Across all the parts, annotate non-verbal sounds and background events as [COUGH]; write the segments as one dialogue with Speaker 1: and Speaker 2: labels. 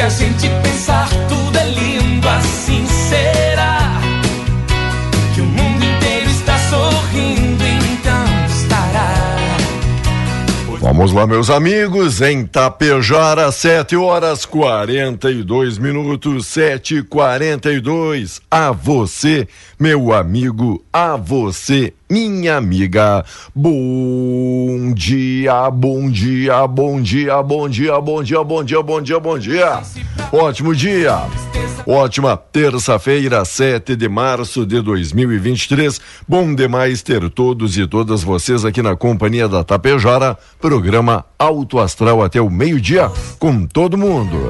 Speaker 1: Se a gente pensar, tudo é lindo, assim será. Que o mundo inteiro está sorrindo, então estará.
Speaker 2: Vamos lá, meus amigos, em Tapejara, 7 horas 42 minutos, 7 e 42 A você, meu amigo, a você, minha amiga. Bom dia, bom dia, bom dia, bom dia, bom dia, bom dia, bom dia, bom dia. Ótimo dia. Ótima terça-feira, 7 de março de 2023. Bom demais ter todos e todas vocês aqui na companhia da Tapejara, programa Alto Astral até o meio-dia com todo mundo.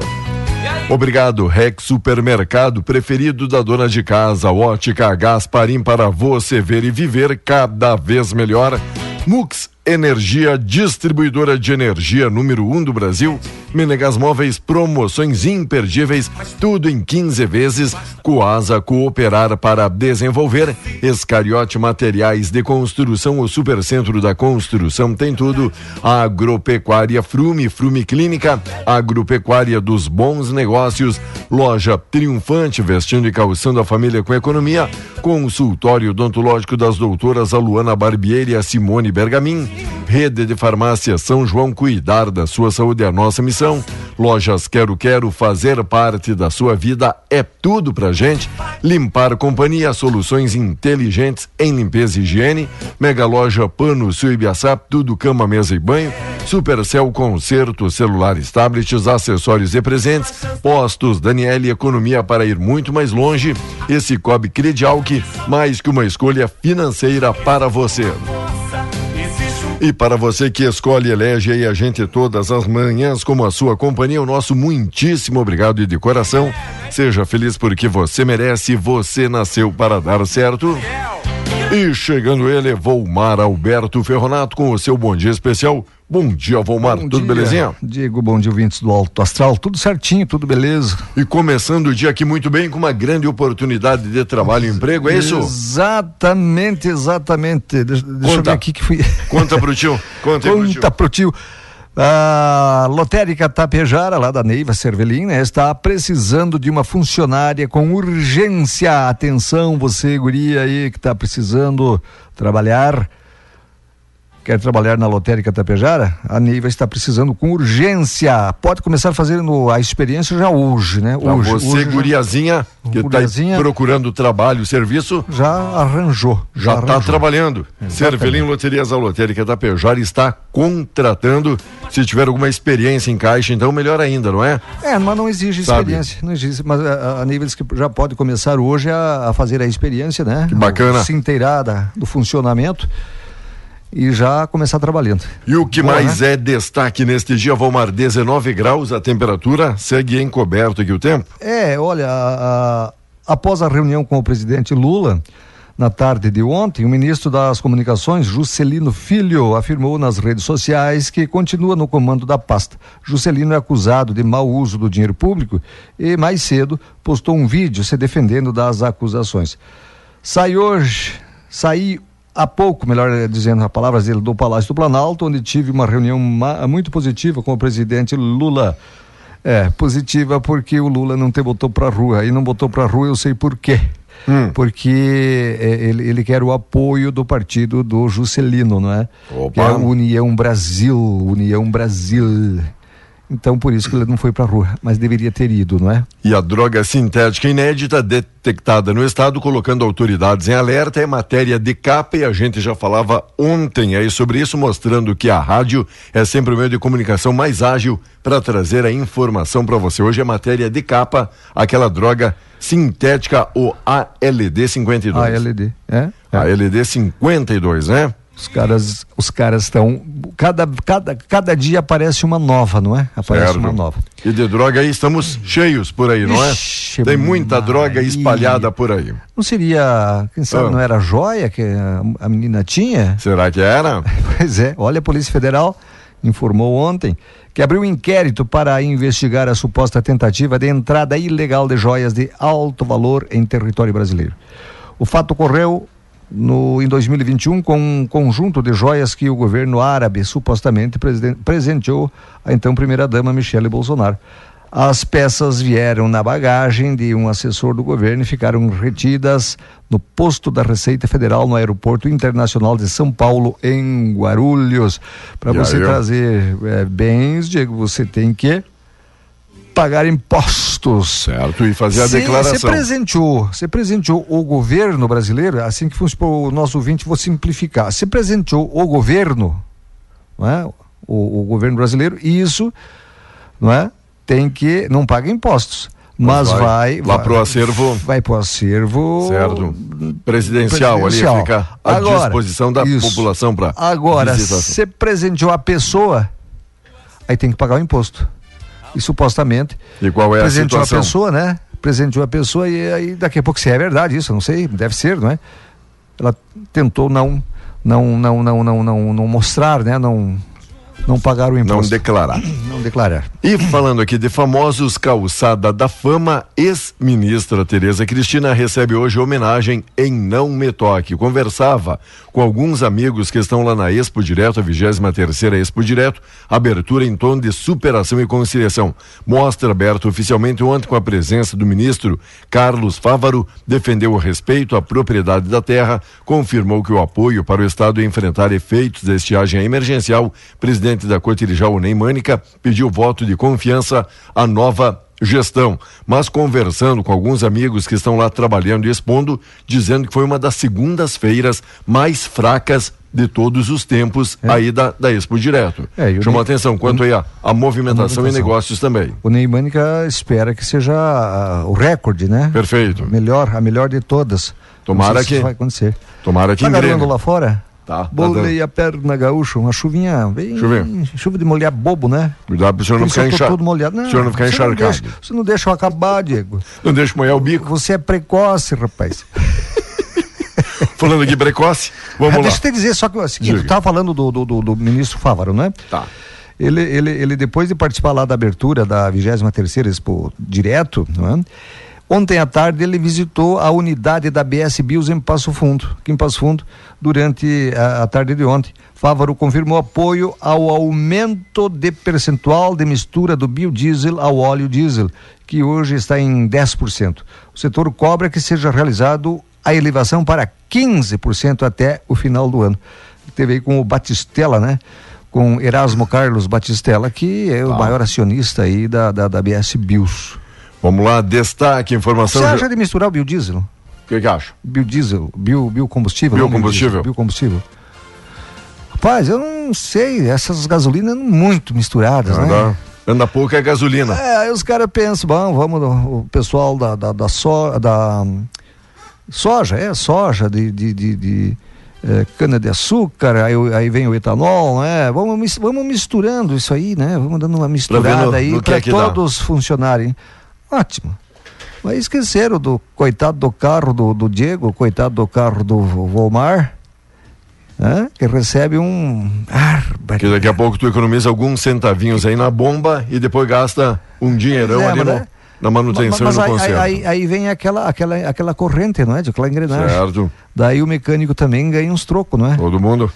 Speaker 2: Obrigado, Rex Supermercado, preferido da dona de casa, Ótica Gasparim para você ver e viver cada vez melhor. Mux Energia, distribuidora de energia número 1 um do Brasil. Menegas Móveis, promoções imperdíveis, tudo em 15 vezes. Coasa Cooperar para desenvolver. Escariote Materiais de Construção, o Supercentro da Construção tem tudo. Agropecuária Frume, Frume Clínica, Agropecuária dos Bons Negócios. Loja Triunfante, vestindo e calçando a família com economia. Consultório odontológico das doutoras Aluana Barbieri e Simone Bergamin. Rede de Farmácia São João, cuidar da sua saúde é a nossa missão. Lojas Quero Quero, fazer parte da sua vida é tudo pra gente. Limpar Companhia, soluções inteligentes em limpeza e higiene. Mega Loja Pano Sul Ibiaçá, tudo cama, mesa e banho. Supercel Concerto, celulares, tablets, acessórios e presentes. Postos Daniele, economia para ir muito mais longe. Esse Cobre Credial que mais que uma escolha financeira para você. E para você que escolhe e elege aí a gente todas as manhãs como a sua companhia, o nosso muitíssimo obrigado e de coração. Seja feliz porque você merece, você nasceu para dar certo. E chegando ele, Volmar Alberto Ferronato com o seu bom dia especial. Bom dia, Volmar.
Speaker 3: Bom
Speaker 2: tudo
Speaker 3: dia,
Speaker 2: belezinha?
Speaker 3: Diego, bom dia, ouvintes do Alto Astral. Tudo certinho, tudo beleza.
Speaker 2: E começando o dia aqui muito bem, com uma grande oportunidade de trabalho e emprego, é isso?
Speaker 3: Exatamente, exatamente. Deixa, deixa eu
Speaker 2: Conta.
Speaker 3: ver aqui que fui.
Speaker 2: Conta pro tio. Conta aí pro tio.
Speaker 3: Conta pro tio. A lotérica Tapejara, lá da Neiva Cervelin, né, está precisando de uma funcionária com urgência. Atenção, você, guria aí, que está precisando trabalhar. Quer trabalhar na lotérica Tapejara? A Neiva está precisando com urgência. Pode começar fazendo a experiência já hoje, né?
Speaker 2: Pra
Speaker 3: hoje,
Speaker 2: você,
Speaker 3: hoje já-
Speaker 2: guriazinha, que está procurando trabalho, serviço,
Speaker 3: já arranjou.
Speaker 2: já está trabalhando. Cervelim Loterias a Lotérica da Pejara está contratando. Se tiver alguma experiência em caixa, então melhor ainda, não é?
Speaker 3: É, mas não exige
Speaker 2: Sabe.
Speaker 3: experiência. Não exige, mas a, a nível que já pode começar hoje a, a fazer a experiência, né?
Speaker 2: Que bacana.
Speaker 3: Se inteirar do funcionamento e já começar trabalhando.
Speaker 2: E o que
Speaker 3: Boa,
Speaker 2: mais é destaque neste dia, Valmar? 19 graus a temperatura, segue encoberto aqui o tempo.
Speaker 3: É, olha, a- a- após a reunião com o presidente Lula, na tarde de ontem, o ministro das Comunicações, Juscelino Filho, afirmou nas redes sociais que continua no comando da pasta. Juscelino é acusado de mau uso do dinheiro público e, mais cedo, postou um vídeo se defendendo das acusações. Sai hoje, saí há pouco, melhor dizendo, as palavras dele, do Palácio do Planalto, onde tive uma reunião muito positiva com o presidente Lula. É, positiva porque o Lula não te botou pra rua. E não botou pra rua, eu sei por quê. Porque é, ele, ele quer o apoio do partido do Juscelino, não é?
Speaker 2: Opa.
Speaker 3: Que é a União Brasil, União Brasil. Então, por isso que ele não foi para a rua, mas deveria ter ido, não é?
Speaker 2: E a droga sintética inédita detectada no estado, colocando autoridades em alerta, é matéria de capa e a gente já falava ontem aí sobre isso, mostrando que a rádio é sempre o meio de comunicação mais ágil para trazer a informação para você. Hoje é matéria de capa, aquela droga sintética, o ALD 52.
Speaker 3: ALD, é? é.
Speaker 2: ALD 52, né?
Speaker 3: Os caras, os caras estão. Cada, cada, cada dia aparece uma nova, não é? Aparece certo. uma nova.
Speaker 2: E de droga aí estamos cheios por aí, não é? Ixi, Tem muita Maria. droga espalhada por aí.
Speaker 3: Não seria. Quem sabe ah. não era joia que a, a menina tinha?
Speaker 2: Será que era? [LAUGHS]
Speaker 3: pois é. Olha, a Polícia Federal informou ontem que abriu um inquérito para investigar a suposta tentativa de entrada ilegal de joias de alto valor em território brasileiro. O fato ocorreu no, em 2021 com um conjunto de joias que o governo árabe supostamente presenteou a então primeira-dama Michele Bolsonaro. As peças vieram na bagagem de um assessor do governo e ficaram retidas no posto da Receita Federal no Aeroporto Internacional de São Paulo, em Guarulhos. Para você trazer é, bens, Diego, você tem que pagar impostos.
Speaker 2: Certo, e fazer a declaração.
Speaker 3: Você presenteou, você presenteou o governo brasileiro, assim que fosse para o nosso ouvinte, vou simplificar. Você presenteou o governo, não é? o, o governo brasileiro, e isso não é? tem que, não paga impostos. Mas, vai,
Speaker 2: vai lá pro acervo.
Speaker 3: Vai pro acervo
Speaker 2: certo. Presidencial, presidencial. ali fica à agora, disposição da isso. população para
Speaker 3: Agora, você presenteou a pessoa, aí tem que pagar o imposto e supostamente
Speaker 2: qual é a situação?
Speaker 3: uma pessoa, né? Presenteou a pessoa e aí daqui a pouco se é verdade isso, não sei, deve ser, não é? Ela tentou não não não não não não, não mostrar, né? Não não pagar o imposto.
Speaker 2: Não declarar. [CLEARS THROAT]
Speaker 3: Não declarar.
Speaker 2: E falando aqui de famosos, calçada da fama, ex-ministra Tereza Cristina recebe hoje homenagem em Não Me Toque. Conversava com alguns amigos que estão lá na Expo Direto, a 23 terceira Expo Direto, abertura em tom de superação e conciliação. Mostra aberta oficialmente ontem com a presença do ministro Carlos Fávaro, defendeu o respeito à propriedade da terra, confirmou que o apoio para o Estado enfrentar efeitos da estiagem emergencial, presidente presidente da Cotirijal, Ney Mânica, pediu voto de confiança à nova gestão, mas conversando com alguns amigos que estão lá trabalhando e expondo, dizendo que foi uma das segundas-feiras mais fracas de todos os tempos é. aí da, da Expo Direto. É, Chamou a atenção quanto aí a, a, movimentação e negócios também.
Speaker 3: O Neymânica espera que seja uh, o recorde, né?
Speaker 2: Perfeito.
Speaker 3: Melhor, a melhor de todas.
Speaker 2: Tomara que.
Speaker 3: vai acontecer.
Speaker 2: Tomara que
Speaker 3: tá lá fora?
Speaker 2: Tá,
Speaker 3: Bolei tá a perna gaúcha, uma chuvinha bem. Chuvinha. Chuva de molhar bobo, né?
Speaker 2: Cuidado pro senhor não ficar encharcado. todo
Speaker 3: molhado. Não,
Speaker 2: o senhor não ficar encharcado.
Speaker 3: Não deixa, você não deixa eu acabar, Diego.
Speaker 2: Não deixa molhar o bico.
Speaker 3: Você é precoce, rapaz. [LAUGHS]
Speaker 2: falando aqui precoce, vamos ah, lá.
Speaker 3: Deixa eu te dizer, só que o seguinte, tu tava falando do, do, do, do ministro Fávaro, né?
Speaker 2: Tá.
Speaker 3: Ele, ele, ele, depois de participar lá da abertura da 23 terceira Expo Direto, não é? Ontem à tarde ele visitou a unidade da BS Bios em Passo Fundo, aqui em Passo Fundo, durante a, a tarde de ontem. Fávaro confirmou apoio ao aumento de percentual de mistura do biodiesel ao óleo diesel, que hoje está em 10%. O setor cobra que seja realizado a elevação para 15% até o final do ano. Teve aí com o Batistella, né? Com Erasmo Carlos Batistella, que é o ah. maior acionista aí da, da, da BS Bios.
Speaker 2: Vamos lá, destaque, informação.
Speaker 3: Você acha de misturar o biodiesel? O
Speaker 2: que, que acha?
Speaker 3: Biodiesel, bio, biocombustível.
Speaker 2: Biocombustível.
Speaker 3: Biocombustível. Rapaz, eu não sei, essas gasolinas muito misturadas, né?
Speaker 2: Anda, anda pouco é gasolina.
Speaker 3: É, aí os caras pensam, bom, vamos, o pessoal da, da, da, so, da soja, é soja, de, de, de, de é, cana de açúcar, aí, aí vem o etanol, né? Vamos, vamos misturando isso aí, né? Vamos dando uma misturada no, aí para é todos dá. funcionarem. Ótimo. Mas esqueceram do coitado do carro do, do Diego, coitado do carro do Volmar, né? que recebe um.
Speaker 2: Que daqui a pouco tu economiza alguns centavinhos aí na bomba e depois gasta um dinheirão é, ali no, né? na manutenção mas, mas
Speaker 3: e
Speaker 2: no
Speaker 3: aí, aí, aí, vem aquela, aquela, aquela corrente, não é? De aquela engrenagem.
Speaker 2: Certo.
Speaker 3: Daí o mecânico também ganha uns trocos, não é?
Speaker 2: Todo mundo.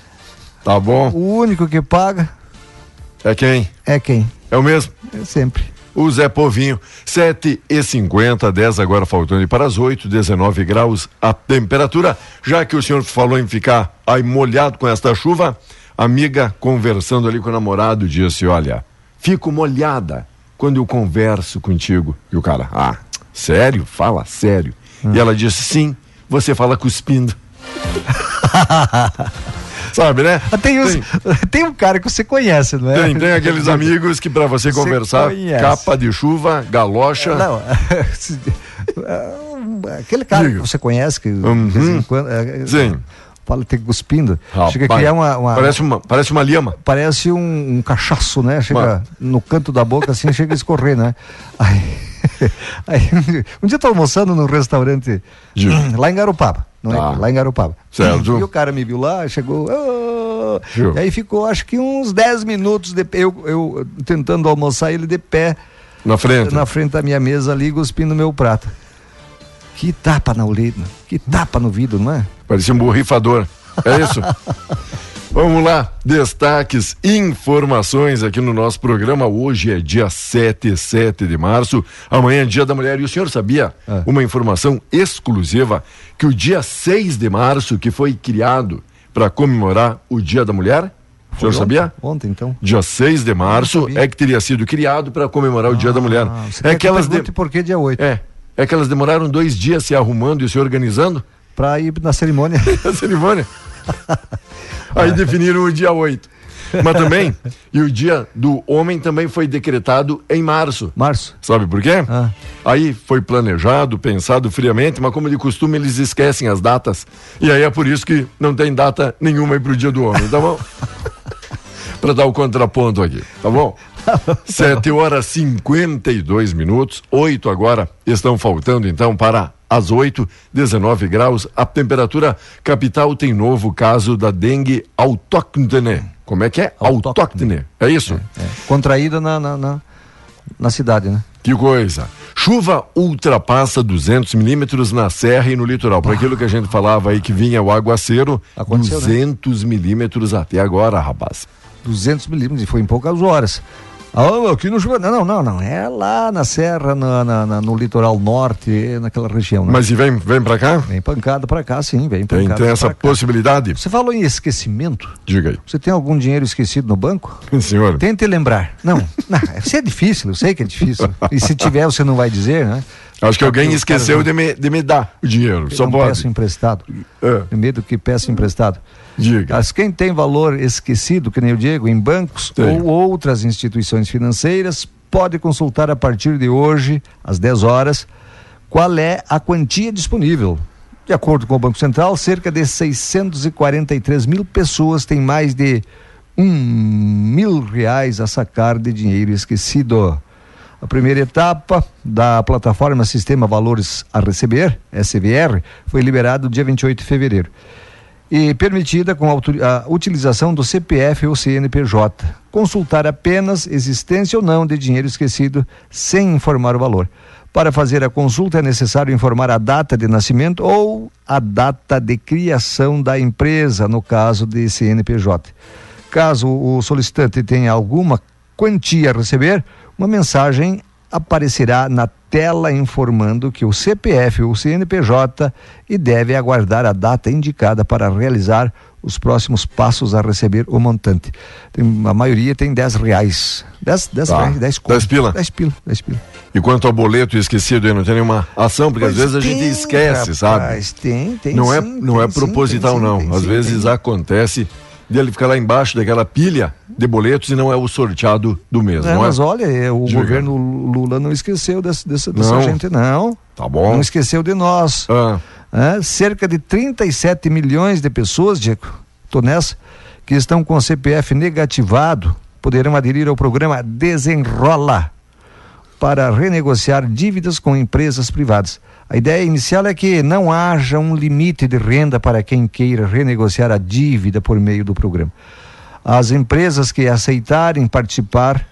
Speaker 2: Tá bom.
Speaker 3: O único que paga.
Speaker 2: É quem?
Speaker 3: É quem?
Speaker 2: É o mesmo?
Speaker 3: É sempre
Speaker 2: o Zé Povinho. 7 e 50 10 agora faltando para as 8, 19 graus a temperatura. Já que o senhor falou em ficar aí molhado com esta chuva, amiga conversando ali com o namorado disse: Olha, fico molhada quando eu converso contigo. E o cara, ah, sério? Fala sério. E ela disse, sim, você fala cuspindo. [LAUGHS] Sabe, né?
Speaker 3: Tem, os- [LAUGHS] tem um cara que você conhece, não é?
Speaker 2: Tem, tem aqueles [LAUGHS] amigos que para você
Speaker 3: Você
Speaker 2: conversar,
Speaker 3: conhece.
Speaker 2: capa de chuva, galocha.
Speaker 3: Não, [LAUGHS] se- é, aquele cara
Speaker 2: Diga.
Speaker 3: que você conhece, que de
Speaker 2: Uhum.
Speaker 3: vez em quando, é,
Speaker 2: Sim.
Speaker 3: fala tem cuspindo,
Speaker 2: Rapaz,
Speaker 3: chega a criar uma, uma-
Speaker 2: Parece uma, parece uma lima.
Speaker 3: parece um, um cachaço, né? Chega
Speaker 2: Mano.
Speaker 3: no canto da boca assim, chega a escorrer, né? Aí, aí, um dia eu tô almoçando num restaurante
Speaker 2: Diga.
Speaker 3: lá em Garopaba, não é?
Speaker 2: Tá.
Speaker 3: Lá em Garopaba.
Speaker 2: Certo.
Speaker 3: E o cara me viu lá, chegou,
Speaker 2: Viu.
Speaker 3: e aí ficou acho que uns 10 minutos de eu, eu tentando almoçar ele de pé
Speaker 2: Na frente.
Speaker 3: na frente da minha mesa ali, cuspindo meu prato. Que tapa na orelha, que tapa no vidro, não é?
Speaker 2: Parecia um borrifador. É isso? [LAUGHS] Vamos lá, destaques, informações aqui no nosso programa. Hoje é dia 7, 7 de março. Amanhã é dia da mulher. E o senhor sabia
Speaker 3: É.
Speaker 2: uma informação exclusiva que o dia 6 de março, que foi criado para comemorar o dia da mulher? O senhor sabia?
Speaker 3: Ontem, então.
Speaker 2: Dia 6 de março é que teria sido criado para comemorar o dia da mulher.
Speaker 3: Ah, você
Speaker 2: É que elas de...
Speaker 3: por que dia 8?
Speaker 2: é, é que elas demoraram dois dias se arrumando e se organizando
Speaker 3: Pra ir na cerimônia. [LAUGHS]
Speaker 2: a cerimônia. [LAUGHS] Aí definiram o dia 8. Mas também, e o dia do homem também foi decretado em março.
Speaker 3: Março.
Speaker 2: Sabe por quê?
Speaker 3: Ah.
Speaker 2: Aí foi planejado, pensado friamente, mas como de costume eles esquecem as datas. E aí é por isso que não tem data nenhuma aí pro dia do homem, tá bom? [LAUGHS] Para dar o contraponto aqui, tá bom? 7 horas 52 minutos, 8 agora estão faltando então para as 8, 19 graus. A temperatura capital tem novo caso da dengue autóctone. Como é que é?
Speaker 3: Autóctone.
Speaker 2: Autóctone. É isso?
Speaker 3: É, contraída na, na, na, na cidade, né?
Speaker 2: Que coisa. Chuva ultrapassa 200 milímetros na serra e no litoral. Para aquilo que a gente falava aí que vinha o aguaceiro,
Speaker 3: Aconteceu, né?
Speaker 2: 200 milímetros até agora, rapaz.
Speaker 3: 200 milímetros e foi em poucas horas. Ah, aqui no Chuva. Não, não, não. É lá na serra, na, na- na- no litoral norte, naquela região. Né?
Speaker 2: Mas e vem, vem para cá?
Speaker 3: Vem pancada pra cá, sim, vem
Speaker 2: Tem,
Speaker 3: pancada
Speaker 2: tem essa
Speaker 3: pra cá.
Speaker 2: possibilidade?
Speaker 3: Você falou em esquecimento?
Speaker 2: Diga aí.
Speaker 3: Você tem algum dinheiro esquecido no banco?
Speaker 2: Senhor.
Speaker 3: Tente lembrar. Não, [LAUGHS] não, isso é difícil, eu sei que é difícil. E se tiver, você não vai dizer, né?
Speaker 2: Acho que alguém esqueceu de me, de me dar o dinheiro.
Speaker 3: Eu
Speaker 2: Só
Speaker 3: não
Speaker 2: pode.
Speaker 3: peço emprestado.
Speaker 2: É,
Speaker 3: Tem medo que peça emprestado.
Speaker 2: diga.
Speaker 3: Mas quem tem valor esquecido, que nem eu digo, em bancos
Speaker 2: Tem.
Speaker 3: ou outras instituições financeiras, pode consultar a partir de hoje, às 10 horas, qual é a quantia disponível. De acordo com o Banco Central, cerca de 643 mil pessoas têm mais de um mil reais a sacar de dinheiro esquecido. A primeira etapa da plataforma Sistema Valores a Receber, SVR, foi liberada no dia 28 de fevereiro e permitida com a utilização do CPF ou CNPJ. Consultar apenas existência ou não de dinheiro esquecido sem informar o valor. Para fazer a consulta é necessário informar a data de nascimento ou a data de criação da empresa, no caso de CNPJ. Caso o solicitante tenha alguma quantia a receber, uma mensagem aparecerá na tela informando que o CPF ou CNPJ e deve aguardar a data indicada para realizar os próximos passos a receber o montante. Tem- a maioria tem 10 reais. 10, 10
Speaker 2: Tá.
Speaker 3: reais, 10
Speaker 2: Dez pila?
Speaker 3: 10 pila, 10 pila.
Speaker 2: E quanto ao boleto esquecido não tem nenhuma ação, porque às
Speaker 3: Pois
Speaker 2: vezes a gente
Speaker 3: tem,
Speaker 2: esquece, sabe?
Speaker 3: rapaz, Tem, tem
Speaker 2: não é,
Speaker 3: sim,
Speaker 2: não é
Speaker 3: tem sim,
Speaker 2: proposital,
Speaker 3: tem sim,
Speaker 2: não.
Speaker 3: tem
Speaker 2: Às
Speaker 3: sim,
Speaker 2: vezes
Speaker 3: tem.
Speaker 2: acontece dele ficar lá embaixo daquela pilha de boletos e não é o sorteado do mês,
Speaker 3: É,
Speaker 2: é?
Speaker 3: mas olha, é, o
Speaker 2: Diga.
Speaker 3: governo Lula não esqueceu dessa, dessa gente, não.
Speaker 2: Tá bom.
Speaker 3: Não esqueceu de nós.
Speaker 2: Ah,
Speaker 3: É, cerca de 37 milhões de pessoas, Diego, tô nessa, que estão com CPF negativado, poderão aderir ao programa Desenrola para renegociar dívidas com empresas privadas. A ideia inicial é que não haja um limite de renda para quem queira renegociar a dívida por meio do programa. As empresas que aceitarem participar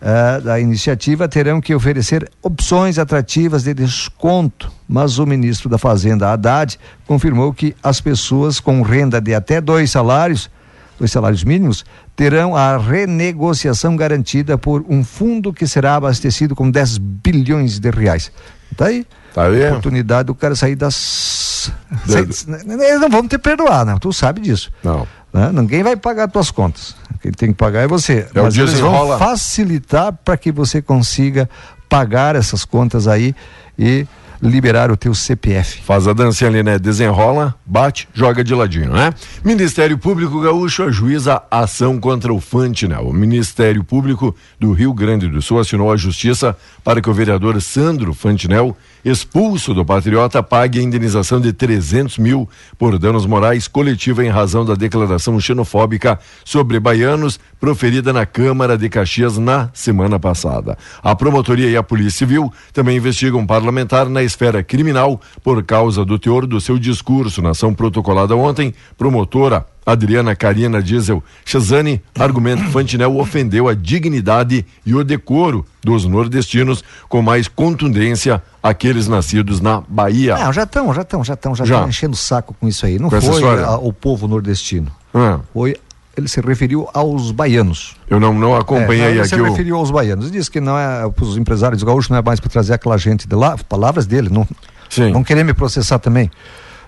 Speaker 3: eh, da iniciativa terão que oferecer opções atrativas de desconto, mas o ministro da Fazenda, Haddad, confirmou que as pessoas com renda de até dois salários, dois salários mínimos, terão a renegociação garantida por um fundo que será abastecido com 10 bilhões de reais. Tá aí.
Speaker 2: Tá aí.
Speaker 3: Oportunidade do cara sair das.
Speaker 2: Da-
Speaker 3: Sai- Eles não vão te perdoar, não. Tu sabe disso.
Speaker 2: não.
Speaker 3: Né? Ninguém vai pagar tuas contas. Quem tem que pagar é você.
Speaker 2: É o
Speaker 3: Mas eles vão facilitar para que você consiga pagar essas contas aí e liberar o teu CPF.
Speaker 2: Faz a dancinha ali, né? Desenrola, bate, joga de ladinho, né? Ministério Público Gaúcho ajuiza ação contra o Fantinel. O Ministério Público do Rio Grande do Sul assinou a justiça para que o vereador Sandro Fantinel, expulso do Patriota, pague a indenização de 300 mil por danos morais coletiva em razão da declaração xenofóbica sobre baianos proferida na Câmara de Caxias na semana passada. A promotoria e a Polícia Civil também investigam um parlamentar na esfera criminal por causa do teor do seu discurso na ação protocolada ontem. Promotora Adriana Karina Diesel Chazani argumenta que Fantinel ofendeu a dignidade e o decoro dos nordestinos com mais contundência aqueles nascidos na Bahia.
Speaker 3: Não, já estão, já estão, já estão, já estão enchendo o saco com isso aí. Não
Speaker 2: Com
Speaker 3: foi a- o povo nordestino.
Speaker 2: Ah,
Speaker 3: Foi, ele se referiu aos baianos.
Speaker 2: eu não, não acompanhei
Speaker 3: É, ele
Speaker 2: aqui
Speaker 3: se
Speaker 2: o.
Speaker 3: referiu aos baianos. Diz que não é para os empresários gaúchos, não é mais para trazer aquela gente de lá. Palavras dele, não,
Speaker 2: Sim.
Speaker 3: não querer me processar também.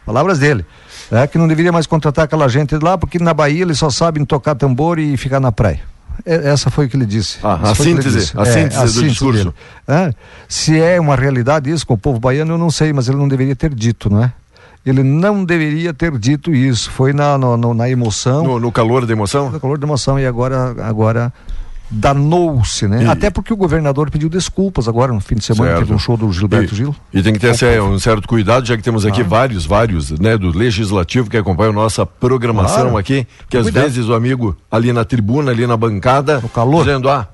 Speaker 3: Palavras dele. É que não deveria mais contratar aquela gente lá, porque na Bahia eles só sabem tocar tambor e ficar na praia. É- Essa foi o que ele disse.
Speaker 2: Ah, a síntese,
Speaker 3: disse.
Speaker 2: a síntese do discurso.
Speaker 3: dele. É, se é uma realidade isso com o povo baiano, eu não sei, mas ele não deveria ter dito, não é? Ele não deveria ter dito isso. Foi na, no- no- na emoção
Speaker 2: No, no calor da emoção?
Speaker 3: no calor da emoção e agora agora danou-se, né?
Speaker 2: E-
Speaker 3: Até porque o governador pediu desculpas agora no fim de semana,
Speaker 2: Certo.
Speaker 3: teve um show do Gilberto
Speaker 2: e,
Speaker 3: Gil.
Speaker 2: E tem que ter um certo cuidado, já que temos
Speaker 3: Ah.
Speaker 2: aqui vários, vários, né, do legislativo que acompanham nossa programação
Speaker 3: Claro.
Speaker 2: aqui, que às
Speaker 3: Cuidado.
Speaker 2: vezes o amigo ali na tribuna, ali na bancada,
Speaker 3: No calor.
Speaker 2: dizendo, ah,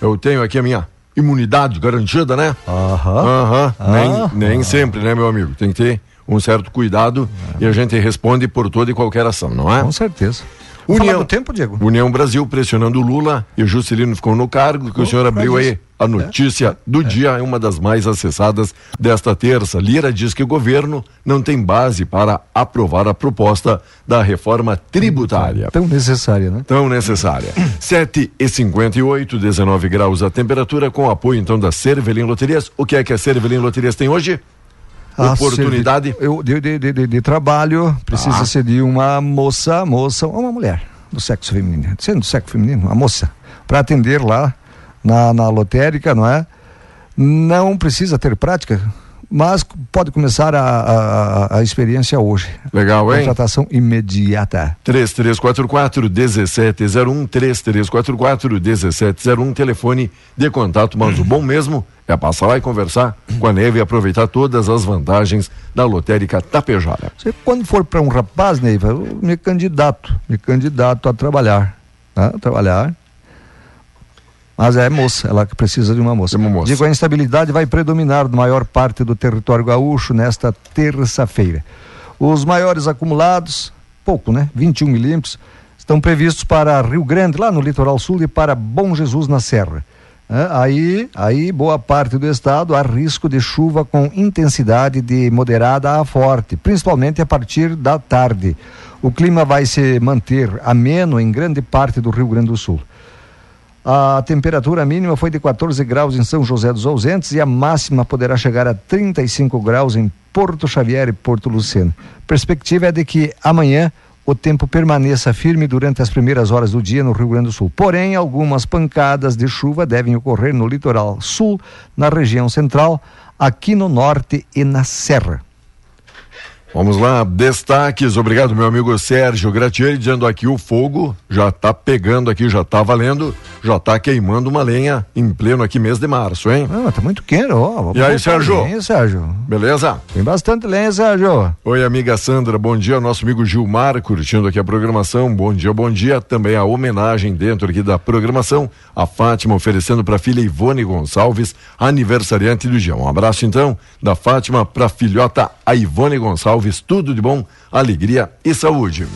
Speaker 2: eu tenho aqui a minha imunidade garantida, né?
Speaker 3: Aham.
Speaker 2: Aham,
Speaker 3: Ah.
Speaker 2: nem, nem sempre, né, meu amigo? Tem que ter um certo cuidado e a gente responde por toda e qualquer ação, não é?
Speaker 3: Com certeza.
Speaker 2: União.
Speaker 3: Tempo, Diego?
Speaker 2: União Brasil pressionando o Lula e o Juscelino ficou no cargo, que o senhor abriu aí a notícia do dia, é uma das mais acessadas desta terça. Lira diz que o governo não tem base para aprovar a proposta da reforma tributária.
Speaker 3: Tão necessária, né?
Speaker 2: Tão necessária. [CLEARS THROAT] 7 e 58, 19 graus a temperatura, com apoio então da Cervelim Loterias. O que é que a Cervelim Loterias tem hoje?
Speaker 3: Ah,
Speaker 2: Oportunidade.
Speaker 3: servi- Eu, de, de, de, de- de trabalho, precisa
Speaker 2: Ah.
Speaker 3: ser de uma moça, moça, uma mulher do sexo feminino. Sendo do sexo feminino, uma moça, para atender lá na, na lotérica, não é? Não precisa ter prática, mas pode começar a, a, a experiência hoje.
Speaker 2: Legal, hein?
Speaker 3: Contratação imediata.
Speaker 2: 3344 1701 3344 1701 telefone de contato, mas o bom mesmo é passar lá e conversar com a Neve e aproveitar todas as vantagens da lotérica Tapejara.
Speaker 3: Você, quando for para um rapaz, Neiva, eu me candidato, me candidato a trabalhar. Tá? Trabalhar. Mas é moça, ela que precisa de uma moça.
Speaker 2: De uma moça.
Speaker 3: Digo, a instabilidade vai predominar na maior parte do território gaúcho nesta terça-feira. Os maiores acumulados, pouco, né? 21 milímetros, estão previstos para Rio Grande, lá no litoral sul, e para Bom Jesus, na Serra. Aí, aí, boa parte do estado há risco de chuva com intensidade de moderada a forte, principalmente a partir da tarde. O clima vai se manter ameno em grande parte do Rio Grande do Sul. A temperatura mínima foi de 14 graus em São José dos Ausentes e a máxima poderá chegar a 35 graus em Porto Xavier e Porto Luceno. Perspectiva é de que amanhã o tempo permaneça firme durante as primeiras horas do dia no Rio Grande do Sul. Porém, algumas pancadas de chuva devem ocorrer no litoral sul, na região central, aqui no norte e na serra.
Speaker 2: Vamos lá, destaques. Obrigado, meu amigo Sérgio Gratieri, dizendo aqui o fogo já tá pegando aqui, já tá valendo, já tá queimando uma lenha em pleno aqui mês de março, hein?
Speaker 3: Ah, tá muito quente, ó.
Speaker 2: E aí, Sérgio?
Speaker 3: lenha, Sérgio?
Speaker 2: Beleza?
Speaker 3: Tem bastante lenha, Sérgio.
Speaker 2: Oi, amiga Sandra, bom dia. Nosso amigo Gilmar curtindo aqui a programação. Bom dia, bom dia. Também a homenagem dentro aqui da programação. A Fátima oferecendo para a filha Ivone Gonçalves, aniversariante do dia. Um abraço então da Fátima para a filhota a Ivone Gonçalves. Tudo de bom, alegria e saúde.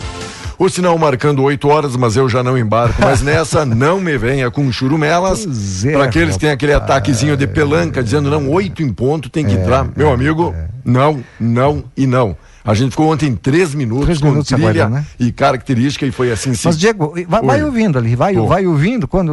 Speaker 2: O sinal marcando 8 horas, mas eu já não embarco. Mas [LAUGHS] nessa, não me venha com churumelas.
Speaker 3: É,
Speaker 2: Para aqueles que têm aquele ataquezinho de pelanca, dizendo não, 8 em ponto, tem
Speaker 3: É,
Speaker 2: que entrar. Meu amigo, não, não e não. A gente ficou ontem três minutos
Speaker 3: Três
Speaker 2: com
Speaker 3: minutos
Speaker 2: trilha
Speaker 3: aguardando, né?
Speaker 2: e característica e foi assim sim.
Speaker 3: Mas, Diego, vai, vai ouvindo ali, vai, vai ouvindo. Quando,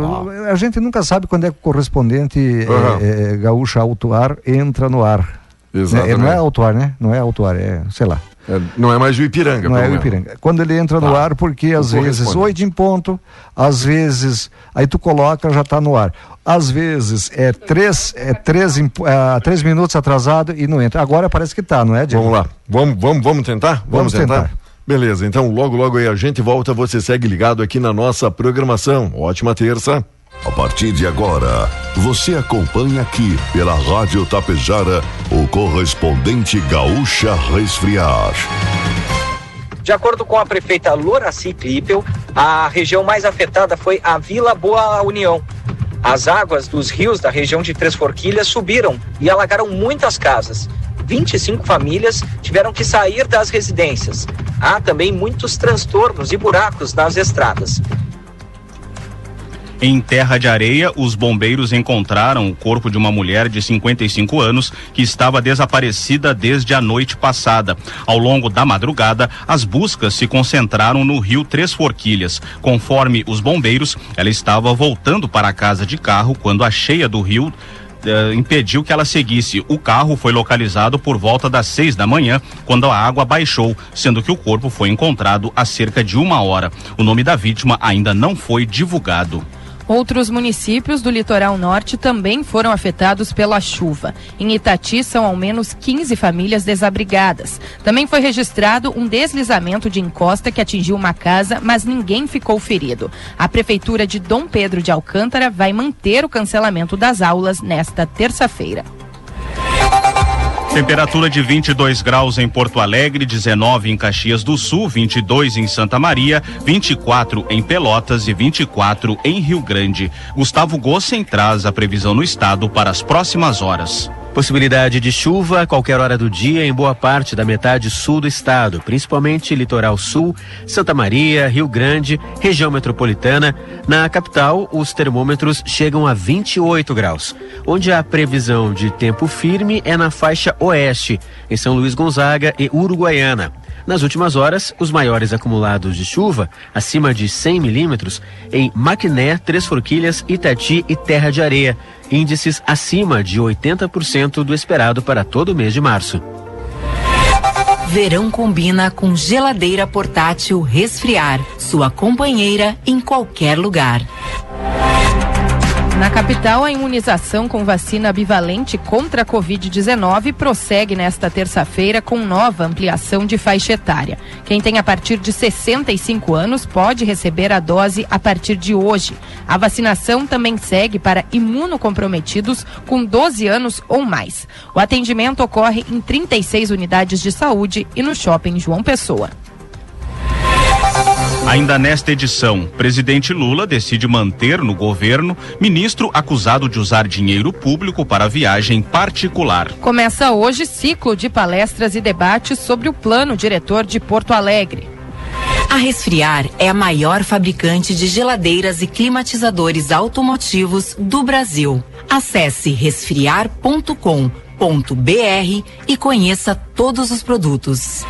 Speaker 3: A gente nunca sabe quando é que o correspondente
Speaker 2: Aham.
Speaker 3: eh, eh, gaúcha Auto Ar entra no ar. Exatamente. Não é autuar, né? Não é autuar, é, sei lá.
Speaker 2: É, não é mais o Ipiranga.
Speaker 3: Não é o Ipiranga. Quando ele entra tá. no ar, porque às vezes oito em ponto, às vezes aí tu coloca já está no ar. Às vezes é três, é três, uh, três minutos atrasado e não entra. Agora parece que está, não é,
Speaker 2: Diego? Vamos lá. Vamos, vamos, vamos tentar? Vamos, vamos tentar? tentar. Beleza, então logo, logo aí a gente volta. Você segue ligado aqui na nossa programação. Ótima terça.
Speaker 4: A partir de agora, você acompanha aqui pela Rádio Tapejara o correspondente Gaúcha Resfriar.
Speaker 5: De acordo com a prefeita Loraci Klippel, a região mais afetada foi a Vila Boa União. As águas dos rios da região de Três Forquilhas subiram e alagaram muitas casas. 25 famílias tiveram que sair das residências. Há também muitos transtornos e buracos nas estradas.
Speaker 6: Em Terra de Areia, os bombeiros encontraram o corpo de uma mulher de 55 anos que estava desaparecida desde a noite passada. Ao longo da madrugada, as buscas se concentraram no rio Três Forquilhas. Conforme os bombeiros, ela estava voltando para a casa de carro quando a cheia do rio Uh, impediu que ela seguisse. O carro foi localizado por volta das seis da manhã, quando a água baixou, sendo que o corpo foi encontrado há cerca de uma hora. O nome da vítima ainda não foi divulgado.
Speaker 7: Outros municípios do litoral norte também foram afetados pela chuva. Em Itati são ao menos 15 famílias desabrigadas. Também foi registrado um deslizamento de encosta que atingiu uma casa, mas ninguém ficou ferido. A prefeitura de Dom Pedro de Alcântara vai manter o cancelamento das aulas nesta terça-feira.
Speaker 6: Temperatura de 22 graus em Porto Alegre, 19 em Caxias do Sul, 22 em Santa Maria, 24 em Pelotas e 24 em Rio Grande. Gustavo Gossen traz a previsão no estado para as próximas horas.
Speaker 8: Possibilidade de chuva a qualquer hora do dia em boa parte da metade sul do estado, principalmente litoral sul, Santa Maria, Rio Grande, região metropolitana. Na capital, os termômetros chegam a 28 graus, onde a previsão de tempo firme é na faixa oeste, em São Luís Gonzaga e Uruguaiana. Nas últimas horas, os maiores acumulados de chuva, acima de 100 milímetros, em Maquiné, Três Forquilhas, Itati e Terra de Areia, índices acima de 80% do esperado para todo o mês de março.
Speaker 9: Verão combina com geladeira portátil resfriar, sua companheira em qualquer lugar.
Speaker 7: Na capital, a imunização com vacina bivalente contra a Covid-19 prossegue nesta terça-feira com nova ampliação de faixa etária. Quem tem a partir de 65 anos pode receber a dose a partir de hoje. A vacinação também segue para imunocomprometidos com 12 anos ou mais. O atendimento ocorre em 36 unidades de saúde e no shopping João Pessoa.
Speaker 6: Ainda nesta edição, presidente Lula decide manter no governo ministro acusado de usar dinheiro público para viagem particular.
Speaker 7: Começa hoje ciclo de palestras e debates sobre o plano diretor de Porto Alegre.
Speaker 9: A Resfriar é a maior fabricante de geladeiras e climatizadores automotivos do Brasil. Acesse resfriar.com.br e conheça todos os produtos.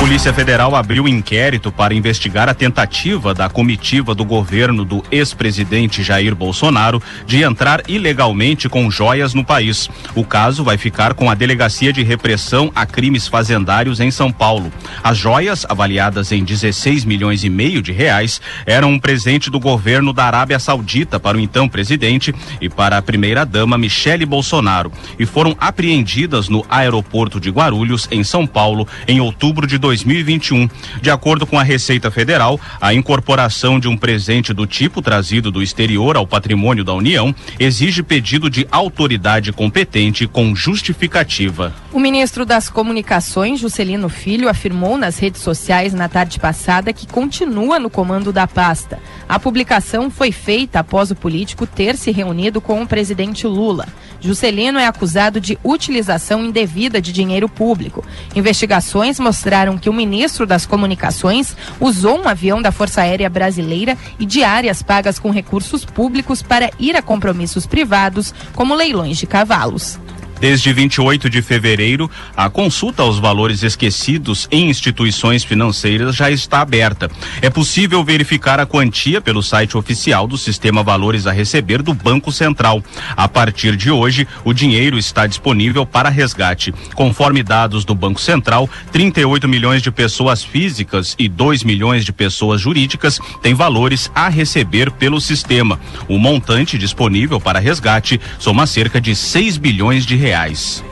Speaker 6: Polícia Federal abriu inquérito para investigar a tentativa da comitiva do governo do ex-presidente Jair Bolsonaro de entrar ilegalmente com joias no país. O caso vai ficar com a Delegacia de Repressão a Crimes Fazendários em São Paulo. As joias, avaliadas em 16 milhões e meio de reais, eram um presente do governo da Arábia Saudita para o então presidente e para a primeira-dama Michele Bolsonaro e foram apreendidas no aeroporto de Guarulhos, em São Paulo, em outubro de 2021. De acordo com a Receita Federal, a incorporação de um presente do tipo trazido do exterior ao patrimônio da União exige pedido de autoridade competente com justificativa.
Speaker 7: O ministro das Comunicações, Juscelino Filho, afirmou nas redes sociais na tarde passada que continua no comando da pasta. A publicação foi feita após o político ter se reunido com o presidente Lula. Juscelino é acusado de utilização indevida de dinheiro público. Investigações mostraram que o ministro das Comunicações usou um avião da Força Aérea Brasileira e diárias pagas com recursos públicos para ir a compromissos privados, como leilões de cavalos.
Speaker 6: Desde 28 de fevereiro, a consulta aos valores esquecidos em instituições financeiras já está aberta. É possível verificar a quantia pelo site oficial do Sistema Valores a Receber do Banco Central. A partir de hoje, o dinheiro está disponível para resgate. Conforme dados do Banco Central, 38 milhões de pessoas físicas e 2 milhões de pessoas jurídicas têm valores a receber pelo sistema. O montante disponível para resgate soma cerca de 6 bilhões de reais reais.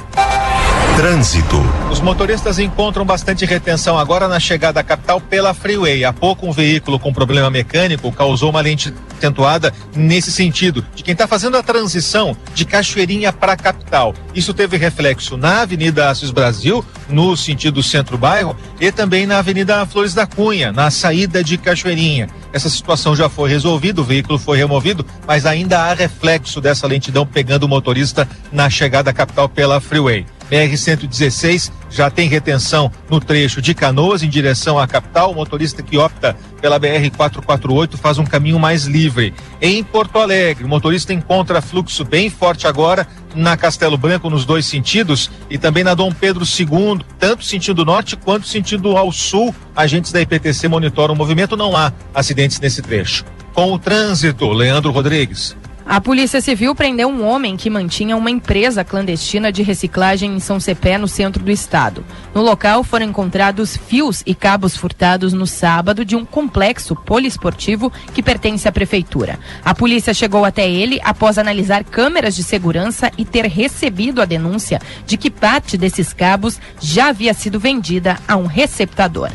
Speaker 10: Trânsito.
Speaker 11: Os motoristas encontram bastante retenção agora na chegada à capital pela Freeway. Há pouco um veículo com problema mecânico causou uma lente acentuada nesse sentido, de quem está fazendo a transição de Cachoeirinha para a capital. Isso teve reflexo na Avenida Assis Brasil, no sentido centro-bairro, e também na Avenida Flores da Cunha, na saída de Cachoeirinha. Essa situação já foi resolvida, o veículo foi removido, mas ainda há reflexo dessa lentidão pegando o motorista na chegada à capital pela Freeway. BR-116 já tem retenção no trecho de Canoas em direção à capital. O motorista que opta pela BR-448 faz um caminho mais livre. Em Porto Alegre, o motorista encontra fluxo bem forte agora na Castelo Branco nos dois sentidos e também na Dom Pedro II, tanto sentido norte quanto sentido ao sul. Agentes da IPTC monitoram o movimento, não há acidentes nesse trecho. Com o trânsito, Leandro Rodrigues.
Speaker 7: A Polícia Civil prendeu um homem que mantinha uma empresa clandestina de reciclagem em São Cepé, no centro do estado. No local foram encontrados fios e cabos furtados no sábado de um complexo poliesportivo que pertence à prefeitura. A polícia chegou até ele após analisar câmeras de segurança e ter recebido a denúncia de que parte desses cabos já havia sido vendida a um receptador.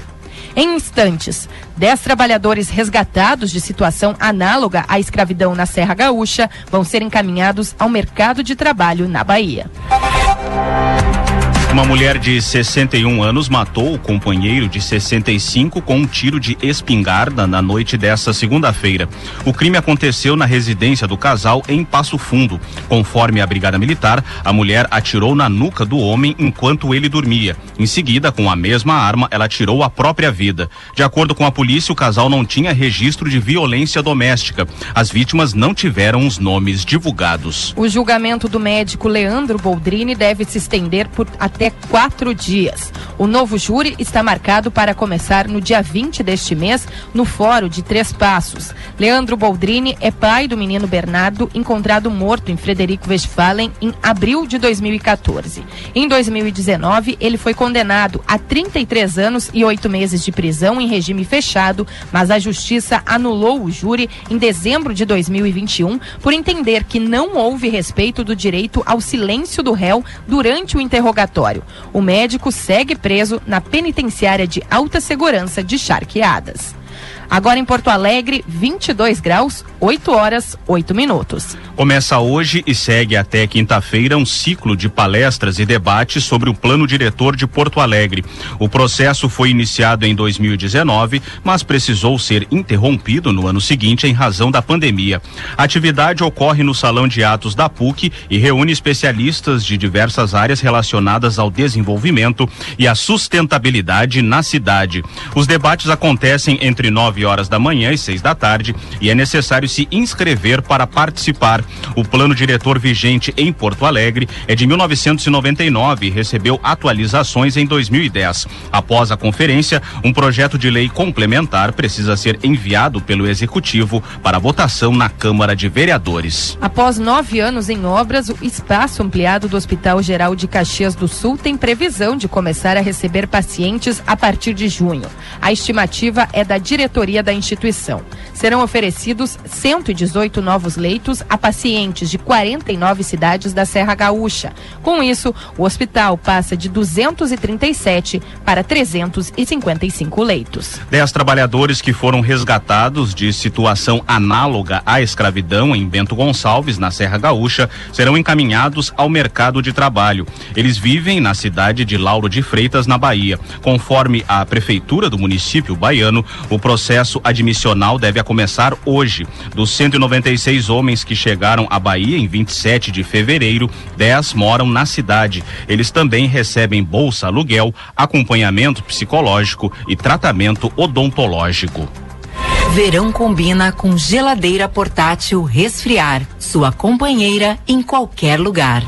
Speaker 7: Em instantes, dez trabalhadores resgatados de situação análoga à escravidão na Serra Gaúcha vão ser encaminhados ao mercado de trabalho na Bahia.
Speaker 6: Uma mulher de 61 anos matou o companheiro de 65 com um tiro de espingarda na noite desta segunda-feira. O crime aconteceu na residência do casal em Passo Fundo. Conforme a Brigada Militar, a mulher atirou na nuca do homem enquanto ele dormia. Em seguida, com a mesma arma, ela tirou a própria vida. De acordo com a polícia, o casal não tinha registro de violência doméstica. As vítimas não tiveram os nomes divulgados.
Speaker 7: O julgamento do médico Leandro Boldrini deve se estender por até até quatro dias. O novo júri está marcado para começar no dia 20 deste mês, no Fórum de Três Passos. Leandro Boldrini é pai do menino Bernardo, encontrado morto em Frederico Westphalen em abril de 2014. Em 2019, ele foi condenado a 33 anos e oito meses de prisão em regime fechado, mas a justiça anulou o júri em dezembro de 2021 por entender que não houve respeito do direito ao silêncio do réu durante o interrogatório. O médico segue preso na penitenciária de alta segurança de Charqueadas. Agora em Porto Alegre, 22 graus, 8 horas, 8 minutos.
Speaker 6: Começa hoje e segue até quinta-feira um ciclo de palestras e debates sobre o plano diretor de Porto Alegre. O processo foi iniciado em 2019, mas precisou ser interrompido no ano seguinte em razão da pandemia. A atividade ocorre no Salão de Atos da PUC e reúne especialistas de diversas áreas relacionadas ao desenvolvimento e à sustentabilidade na cidade. Os debates acontecem entre 9 horas da manhã e seis da tarde e é necessário se inscrever para participar. O plano diretor vigente em Porto Alegre é de 1999 e recebeu atualizações em 2010. Após a conferência, um projeto de lei complementar precisa ser enviado pelo Executivo para votação na Câmara de Vereadores.
Speaker 7: Após nove anos em obras, o espaço ampliado do Hospital Geral de Caxias do Sul tem previsão de começar a receber pacientes a partir de junho. A estimativa é da diretoria da instituição. Serão oferecidos 118 novos leitos a pacientes de 49 cidades da Serra Gaúcha. Com isso, o hospital passa de 237 para 355 leitos.
Speaker 6: Dez trabalhadores que foram resgatados de situação análoga à escravidão em Bento Gonçalves, na Serra Gaúcha, serão encaminhados ao mercado de trabalho. Eles vivem na cidade de Lauro de Freitas, na Bahia. Conforme a prefeitura do município baiano, o processo processo admissional deve começar hoje. Dos 196 homens que chegaram à Bahia em 27 de fevereiro, 10 moram na cidade. Eles também recebem bolsa aluguel, acompanhamento psicológico e tratamento odontológico.
Speaker 9: Verão combina com geladeira portátil resfriar, sua companheira em qualquer lugar.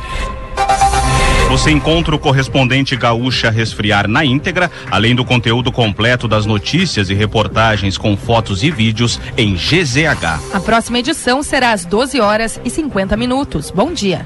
Speaker 6: Você encontra o correspondente gaúcha resfriar na íntegra, além do conteúdo completo das notícias e reportagens com fotos e vídeos em GZH.
Speaker 7: A próxima edição será às 12 horas e 50 minutos. Bom dia.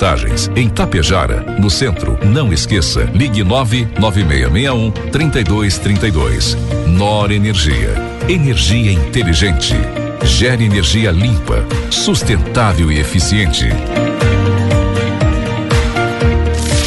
Speaker 12: vantagens. Em Tapejara, no centro, não esqueça, ligue 99661 3232. Nor Energia. Energia inteligente. Gere energia limpa, sustentável e eficiente.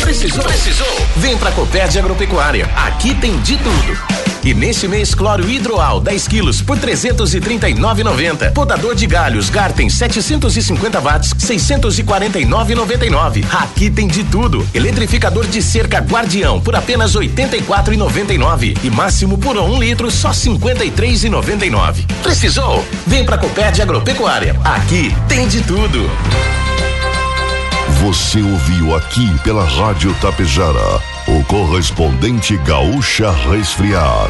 Speaker 13: Precisou? Precisou? Vem pra Copérdia Agropecuária. Aqui tem de tudo. E neste mês, cloro hidroal 10 quilos por 339,90. Podador de galhos Garten 750 watts 649,99. Aqui tem de tudo. Eletrificador de cerca Guardião por apenas 84,99 e máximo por um litro só 53,99. Precisou? Vem pra Copérdia Agropecuária. Aqui tem de tudo.
Speaker 4: Você ouviu aqui pela Rádio Tapejara o correspondente Gaúcha Resfriar.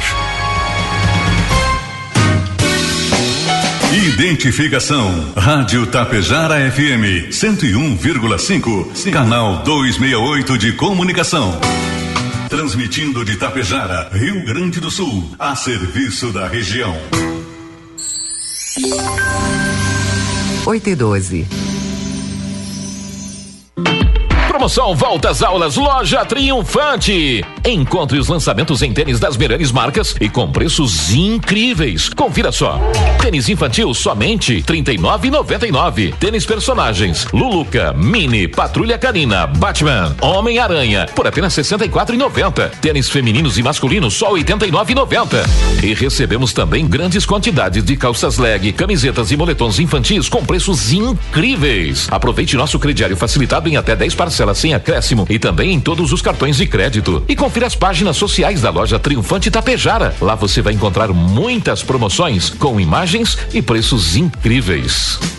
Speaker 10: Identificação. Rádio Tapejara FM 101,5. Canal 268 de comunicação. Transmitindo de Tapejara, Rio Grande do Sul, a serviço da região.
Speaker 14: 8 e 12.
Speaker 15: Promoção Volta às Aulas Loja Triunfante. Encontre os lançamentos em tênis das melhores marcas e com preços incríveis. Confira só. Tênis infantil somente R$ 39,99. Tênis personagens Luluca, Mini, Patrulha Canina, Batman, Homem-Aranha por apenas R$ 64,90. Tênis femininos e masculinos só R$ 89,90. E recebemos também grandes quantidades de calças leg, camisetas e moletons infantis com preços incríveis. Aproveite nosso crediário facilitado em até 10 parcelas sem acréscimo e também em todos os cartões de crédito. E confira as páginas sociais da loja Triunfante Tapejara. Lá você vai encontrar muitas promoções com imagens e preços incríveis.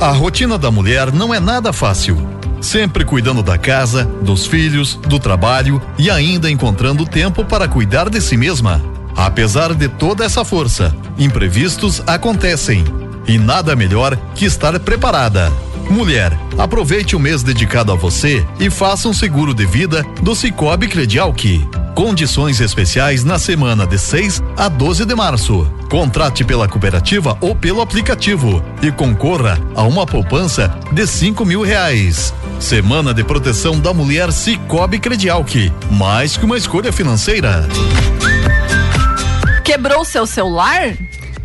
Speaker 16: A rotina da mulher não é nada fácil. Sempre cuidando da casa, dos filhos, do trabalho e ainda encontrando tempo para cuidar de si mesma. Apesar de toda essa força, imprevistos acontecem. E nada melhor que estar preparada. Mulher, aproveite o mês dedicado a você e faça um seguro de vida do Cicobi Credialc. Condições especiais na semana de 6 a 12 de março. Contrate pela cooperativa ou pelo aplicativo e concorra a uma poupança de 5 mil reais. Semana de proteção da mulher Cicobi Credialc. Mais que uma escolha financeira.
Speaker 17: Quebrou seu celular?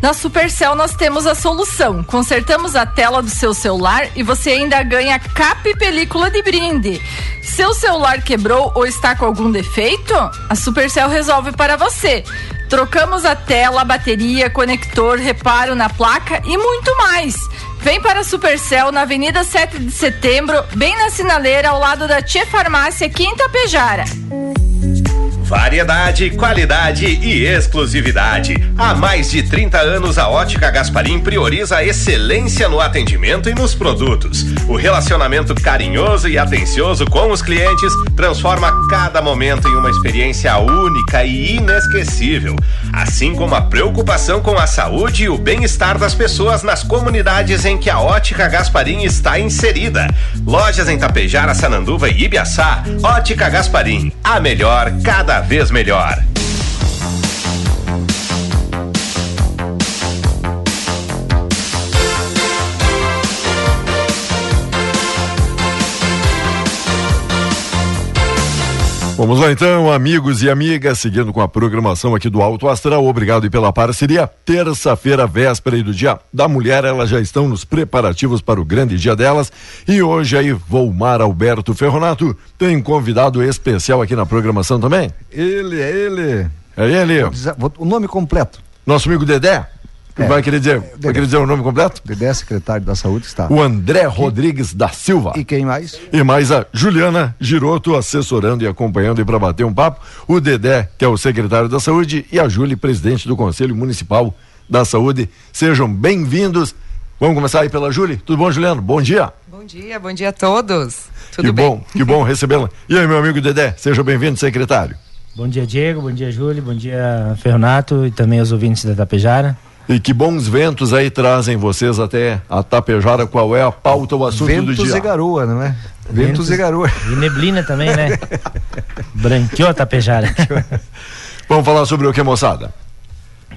Speaker 17: Na Supercell nós temos a solução. Consertamos a tela do seu celular e você ainda ganha capa e película de brinde. Seu celular quebrou ou está com algum defeito? A Supercell resolve para você. Trocamos a tela, bateria, conector, reparo na placa e muito mais. Vem para a Supercell na Avenida 7 de Setembro, bem na sinaleira ao lado da Tia Farmácia, Quinta Pejara.
Speaker 18: Variedade, qualidade e exclusividade. Há mais de 30 anos, a Ótica Gasparim prioriza a excelência no atendimento e nos produtos. O relacionamento carinhoso e atencioso com os clientes transforma cada momento em uma experiência única e inesquecível. Assim como a preocupação com a saúde e o bem-estar das pessoas nas comunidades em que a Ótica Gasparim está inserida. Lojas em Tapejara, Sananduva e Ibiaçá. Ótica Gasparim, a melhor cada vez melhor.
Speaker 2: Vamos lá então, amigos e amigas, seguindo com a programação aqui do Alto Astral. Obrigado e pela parceria. Terça-feira, véspera e do Dia da Mulher, elas já estão nos preparativos para o grande dia delas. E hoje aí, Volmar Alberto Ferronato tem convidado especial aqui na programação também.
Speaker 3: Ele, é ele.
Speaker 2: É ele.
Speaker 3: Vou dizer- vou- o nome completo.
Speaker 2: Nosso amigo Dedé.
Speaker 3: É.
Speaker 2: Vai querer dizer, vai querer dizer o nome completo?
Speaker 3: Dedé, secretário da Saúde, está.
Speaker 2: O André Rodrigues da Silva.
Speaker 3: E quem mais?
Speaker 2: E mais a Juliana Giroto assessorando e acompanhando e para bater um papo. O Dedé, que é o secretário da Saúde, e a Júlia, presidente do Conselho Municipal da Saúde. Sejam bem-vindos. Vamos começar aí pela Júlia. Tudo bom, Juliano? Bom dia.
Speaker 19: Bom dia, bom dia a todos. Tudo
Speaker 2: que
Speaker 19: bem?
Speaker 2: bom, que bom recebê-la. E aí, meu amigo Dedé, seja bem-vindo, secretário.
Speaker 20: Bom dia, Diego. Bom dia, Júlio. Bom dia, Ferronato e também aos ouvintes da Tapejara.
Speaker 2: E que bons ventos aí trazem vocês até a Tapejara. Qual é a pauta, o assunto do
Speaker 3: Ventos
Speaker 2: dia?
Speaker 3: e garoa, não é? Ventos e garoa.
Speaker 20: E neblina também, né? [LAUGHS] Branqueou a Tapejara.
Speaker 2: Vamos falar sobre o que, moçada?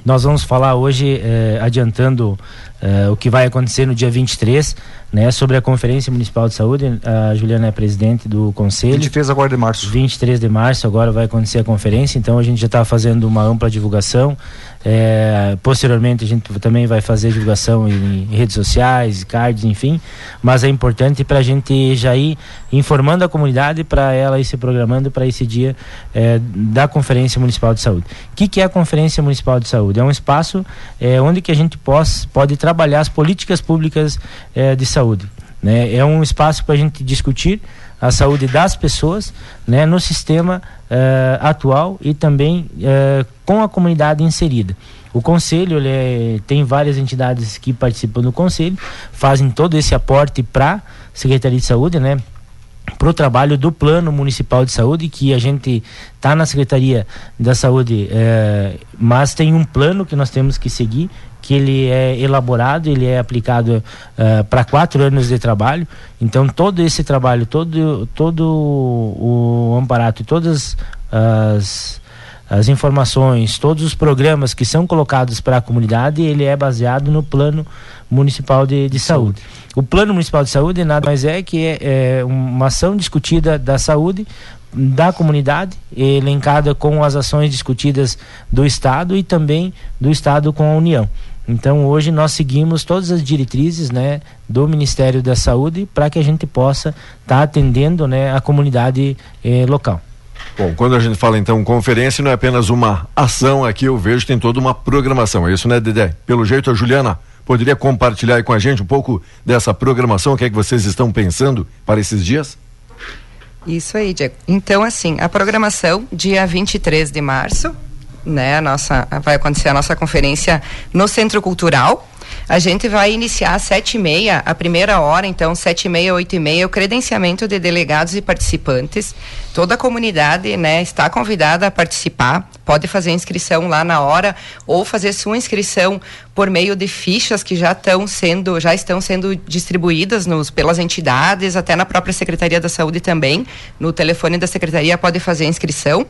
Speaker 20: Nós vamos falar hoje, eh, adiantando eh, o que vai acontecer no dia 23, né, sobre a Conferência Municipal de Saúde. A Juliana é presidente do Conselho.
Speaker 3: 23 agora de março.
Speaker 20: 23 de março agora vai acontecer a conferência, então a gente já está fazendo uma ampla divulgação. Eh, posteriormente a gente também vai fazer divulgação em, em redes sociais, cards, enfim. Mas é importante para a gente já ir informando a comunidade para ela ir se programando para esse dia eh, da Conferência Municipal de Saúde. O que, que é a Conferência Municipal de Saúde? É um espaço eh, onde que a gente pos, pode trabalhar as políticas públicas eh, de saúde. Né? É um espaço para a gente discutir a saúde das pessoas né, no sistema eh, atual e também eh, com a comunidade inserida. O conselho é- tem várias entidades que participam do conselho, fazem todo esse aporte para a Secretaria de Saúde, né? para o trabalho do Plano Municipal de Saúde, que a gente está na Secretaria da Saúde, mas tem um plano que nós temos que seguir, que ele é elaborado, ele é aplicado para quatro anos de trabalho. Então, todo esse trabalho, todo, todo o amparato e todas as as informações, todos os programas que são colocados para a comunidade, ele é baseado no plano municipal de, de saúde. O plano municipal de saúde nada mais é que é, é uma ação discutida da saúde da comunidade, elencada com as ações discutidas do Estado e também do Estado com a União. Então hoje nós seguimos todas as diretrizes né, do Ministério da Saúde para que a gente possa estar atendendo né, a comunidade eh, local.
Speaker 2: Bom, quando a gente fala então conferência, não é apenas uma ação aqui, eu vejo que tem toda uma programação. É isso, né, Dedé? Pelo jeito, a Juliana poderia compartilhar aí com a gente um pouco dessa programação, o que é que vocês estão pensando para esses dias?
Speaker 19: Isso aí, Diego. Então, assim, a programação, dia 23 de março, né, a nossa, vai acontecer a nossa conferência no Centro Cultural. A gente vai iniciar às sete e meia, a primeira hora, então, sete e meia, oito e meia, o credenciamento de delegados e participantes. Toda a comunidade, né, está convidada a participar. Pode fazer inscrição lá na hora ou fazer sua inscrição por meio de fichas que já estão sendo, já estão sendo distribuídas nos, pelas entidades, até na própria Secretaria da Saúde também. No telefone da Secretaria pode fazer a inscrição.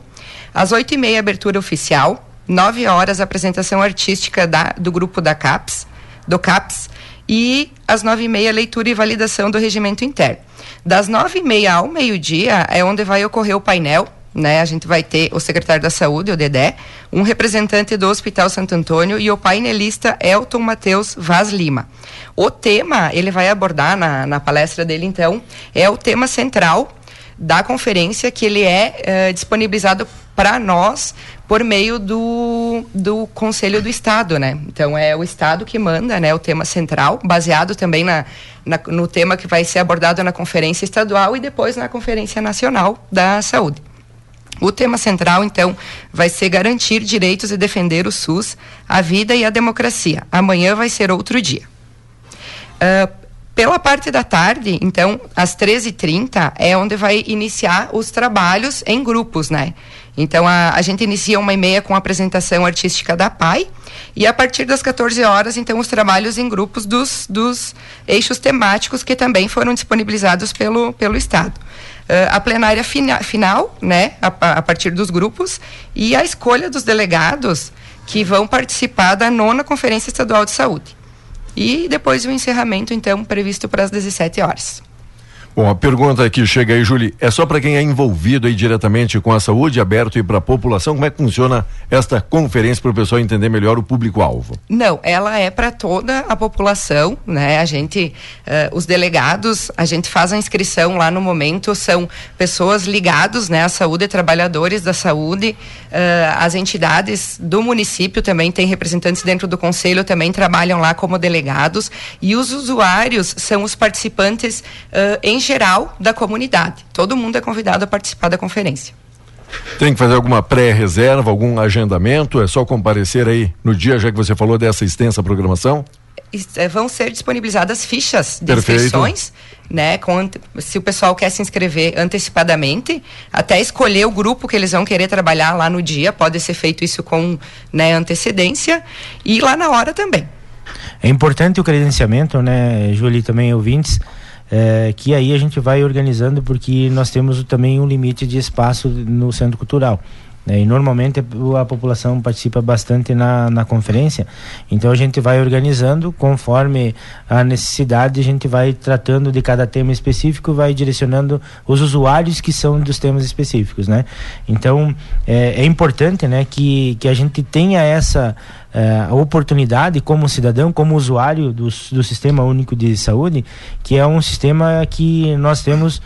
Speaker 19: Às oito e meia, abertura oficial. Nove horas, apresentação artística da, do grupo da CAPS, do CAPS. E às nove e meia, leitura e validação do regimento interno. Das nove e meia ao meio-dia é onde vai ocorrer o painel né? A gente vai ter o secretário da Saúde, o Dedé, um representante do Hospital Santo Antônio e o painelista Elton Matheus Vaz Lima. O tema, ele vai abordar na, na palestra dele, então, é o tema central da conferência que ele é eh, disponibilizado para nós por meio do, do Conselho do Estado, né? Então é o Estado que manda, né? O tema central, baseado também na, na, no tema que vai ser abordado na Conferência Estadual e depois na Conferência Nacional da Saúde. O tema central, então, vai ser garantir direitos e defender o SUS, a vida e a democracia. Amanhã vai ser outro dia. Uh, pela parte da tarde, então, às 13h30, é onde vai iniciar os trabalhos em grupos, né? Então, a, a gente inicia uma e meia com a apresentação artística da PAI, e a partir das 14 horas, então, os trabalhos em grupos dos, dos eixos temáticos que também foram disponibilizados pelo, pelo Estado. Uh, a plenária fina, final, né, a, a partir dos grupos, e a escolha dos delegados que vão participar da nona Conferência Estadual de Saúde. E depois o encerramento, então, previsto para as 17 horas.
Speaker 2: Bom, a pergunta que chega aí, Julie, é só para quem é envolvido aí diretamente com a saúde, aberto e para a população, como é que funciona esta conferência para o pessoal entender melhor o público-alvo?
Speaker 19: Não, ela é para toda a população, né? A gente, uh, os delegados, a gente faz a inscrição lá no momento, são pessoas ligadas, né, à saúde, trabalhadores da saúde, uh, as entidades do município também têm representantes dentro do conselho, também trabalham lá como delegados, e os usuários são os participantes uh, em geral da comunidade. Todo mundo é convidado a participar da conferência.
Speaker 2: Tem que fazer alguma pré-reserva, algum agendamento? É só comparecer aí no dia, já que você falou dessa extensa programação?
Speaker 19: É, vão ser disponibilizadas fichas de Perfeito. inscrições, né? Com, se o pessoal quer se inscrever antecipadamente, até escolher o grupo que eles vão querer trabalhar lá no dia, pode ser feito isso com né, antecedência e lá na hora também.
Speaker 20: É importante o credenciamento, né, Julie, também ouvintes é, que aí a gente vai organizando porque nós temos também um limite de espaço no centro cultural. Né? E normalmente a população participa bastante na, na conferência, então a gente vai organizando conforme a necessidade, a gente vai tratando de cada tema específico, vai direcionando os usuários que são dos temas específicos, né? Então é, é importante, né, que, que a gente tenha essa é, a oportunidade como cidadão, como usuário do, do Sistema Único de Saúde, que é um sistema que nós temos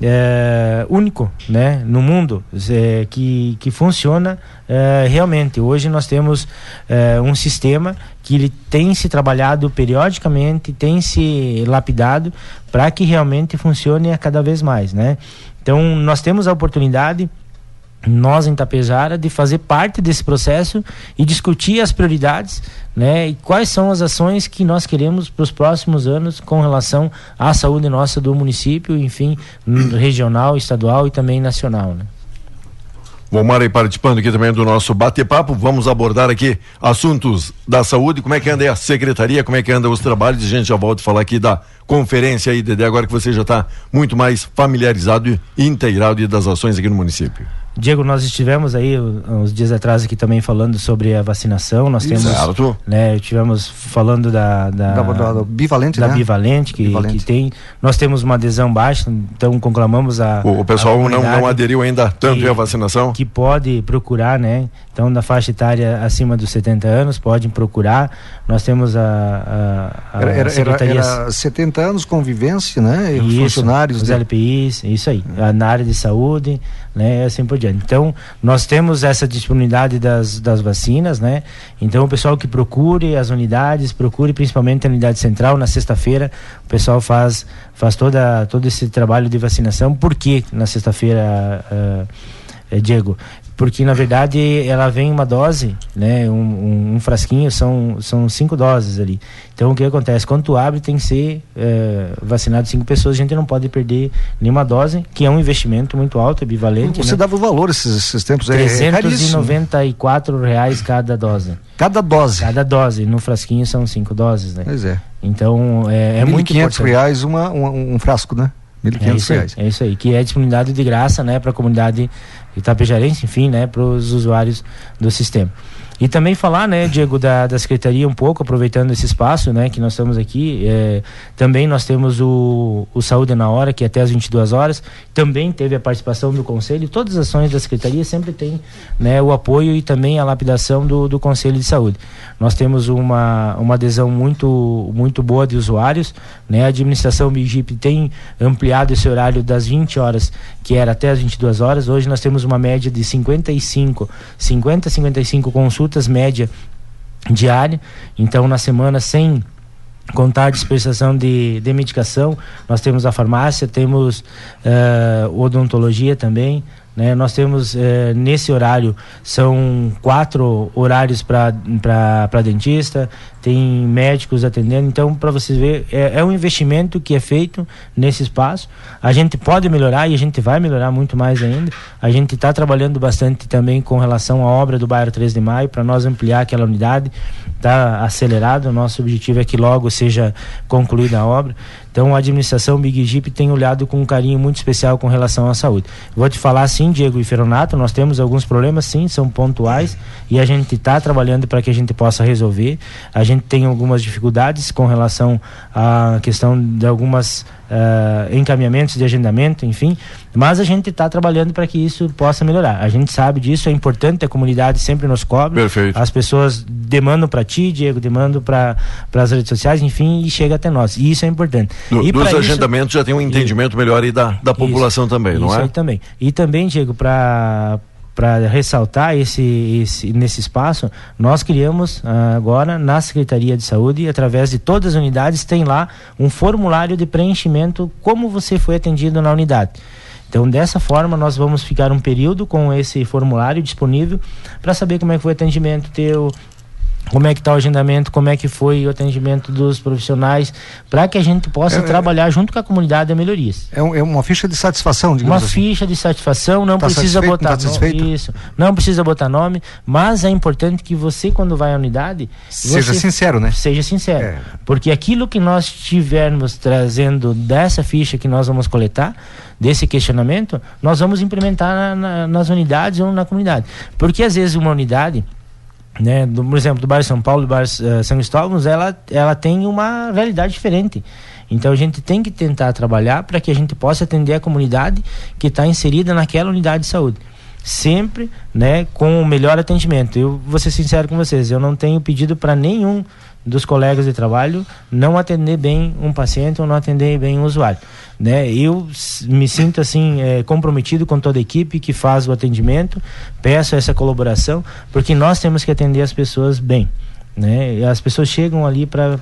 Speaker 20: é, único né, no mundo, é, que, que funciona realmente. Hoje nós temos um sistema que ele tem se trabalhado periodicamente, tem se lapidado para que realmente funcione a cada vez mais. Né? Então nós temos a oportunidade nós em Tapejara de fazer parte desse processo e discutir as prioridades, né, e quais são as ações que nós queremos para os próximos anos com relação à saúde nossa do município, enfim, regional, estadual e também nacional, né?
Speaker 2: Bom, Mara, participando aqui também do nosso bate-papo, vamos abordar aqui assuntos da saúde, como é que anda a secretaria, como é que anda os trabalhos, a gente já volta a falar aqui da conferência aí, Dedé, agora que você já está muito mais familiarizado e inteirado das ações aqui no município.
Speaker 20: Diego, nós estivemos aí uns dias atrás aqui também falando sobre a vacinação. Nós temos, Exato. né, tivemos falando da da, da, da,
Speaker 3: da bivalente,
Speaker 20: da
Speaker 3: né?
Speaker 20: bivalente que, bivalente. que tem. Nós temos uma adesão baixa, então conclamamos a
Speaker 2: o, o pessoal a não, não aderiu ainda tanto à vacinação.
Speaker 20: Que pode procurar, né? Então, na faixa etária acima dos 70 anos, podem procurar. Nós temos a, a, a
Speaker 3: era, era, secretaria... era 70 anos convivência, né?
Speaker 20: E isso, funcionários os de... LPIs, isso aí, na área de saúde, né? Assim por diante. Então, nós temos essa disponibilidade das, das vacinas, né? Então, o pessoal que procure as unidades, procure principalmente a unidade central na sexta-feira, o pessoal faz faz toda todo esse trabalho de vacinação. Por que na sexta-feira, uh, Diego? Porque na verdade ela vem uma dose, né, um, um, um, frasquinho são são cinco doses ali. Então o que acontece? Quando tu abre tem que ser é, vacinado cinco pessoas, a gente não pode perder nenhuma dose, que é um investimento muito alto, bivalente.
Speaker 3: Você
Speaker 20: né?
Speaker 3: dava o valor esses, esses tempos?
Speaker 20: É, 394 é reais cada dose.
Speaker 3: Cada dose?
Speaker 20: Cada dose. No frasquinho são cinco doses, né?
Speaker 3: Pois é.
Speaker 20: Então é, é muito importante.
Speaker 3: reais uma, uma, um frasco, né?
Speaker 20: 1.500 é reais. É isso aí, que é disponibilidade de graça, né, para a comunidade itapejarense, enfim, né, para os usuários do sistema. E também falar, né, Diego, da, da Secretaria um pouco, aproveitando esse espaço, né, que nós estamos aqui. É, também nós temos o, o Saúde na Hora, que é até as 22 horas. Também teve a participação do Conselho. Todas as ações da Secretaria sempre tem né, o apoio e também a lapidação do, do Conselho de Saúde. Nós temos uma, uma adesão muito, muito boa de usuários. Né, a administração Bigip tem ampliado esse horário das 20 horas, que era até as 22 horas. Hoje nós temos uma média de 55, 50, 55 consultas média diária. Então, na semana, sem contar a dispensação de, de medicação, nós temos a farmácia, temos uh, odontologia também, né? Nós temos eh, nesse horário são quatro horários para dentista, tem médicos atendendo. Então, para vocês verem, é, é, um investimento que é feito nesse espaço. A gente pode melhorar e a gente vai melhorar muito mais ainda. A gente está trabalhando bastante também com relação à obra do bairro 3 de Maio para nós ampliar aquela unidade. Está acelerado. O nosso objetivo é que logo seja concluída a obra. Então a administração Big Jeep tem olhado com um carinho muito especial com relação à saúde. Vou te falar sim, Diego e Feronato, nós temos alguns problemas sim, são pontuais e a gente está trabalhando para que a gente possa resolver. A gente tem algumas dificuldades com relação à questão de algumas uh, encaminhamentos de agendamento, enfim, mas a gente está trabalhando para que isso possa melhorar. A gente sabe disso, é importante, a comunidade sempre nos cobra.
Speaker 2: Perfeito.
Speaker 20: As pessoas demandam para ti, Diego, demandam para as redes sociais, enfim, e chega até nós. E isso é importante.
Speaker 2: Do,
Speaker 20: e
Speaker 2: dos agendamentos
Speaker 20: isso,
Speaker 2: já tem um entendimento melhor aí da, da população também, não
Speaker 20: isso
Speaker 2: é?
Speaker 20: aí também. E também, Diego, para para ressaltar esse, esse, nesse espaço, nós criamos ah, agora na Secretaria de Saúde, através de todas as unidades, tem lá um formulário de preenchimento como você foi atendido na unidade. Então, dessa forma, nós vamos ficar um período com esse formulário disponível para saber como é que foi o atendimento teu, como é que está o agendamento, como é que foi o atendimento dos profissionais, para que a gente possa
Speaker 3: É,
Speaker 20: trabalhar junto com a comunidade a melhorias.
Speaker 3: É, um- é uma ficha de satisfação, digamos
Speaker 20: Uma
Speaker 3: assim.
Speaker 20: ficha de satisfação, não
Speaker 3: Tá
Speaker 20: precisa botar
Speaker 3: não tá satisfeito?
Speaker 20: Isso. Não precisa botar nome, mas é importante que você, quando vai à unidade,
Speaker 3: Seja
Speaker 20: você
Speaker 3: sincero, né?
Speaker 20: Seja sincero. Porque aquilo que nós tivermos trazendo dessa ficha que nós vamos coletar, desse questionamento, nós vamos implementar na- na- nas unidades ou na comunidade. Porque às vezes uma unidade né, do, por exemplo, do bairro São Paulo, do bairro eh, São Cristóvão, ela, ela tem uma realidade diferente. Então a gente tem que tentar trabalhar para que a gente possa atender a comunidade que está inserida naquela unidade de saúde. Sempre né, com o melhor atendimento. Eu vou ser sincero com vocês, eu não tenho pedido para nenhum dos colegas de trabalho não atender bem um paciente ou não atender bem um usuário. Né? Eu me sinto assim eh, comprometido com toda a equipe que faz o atendimento, peço essa colaboração, porque nós temos que atender as pessoas bem. Né? As pessoas chegam ali para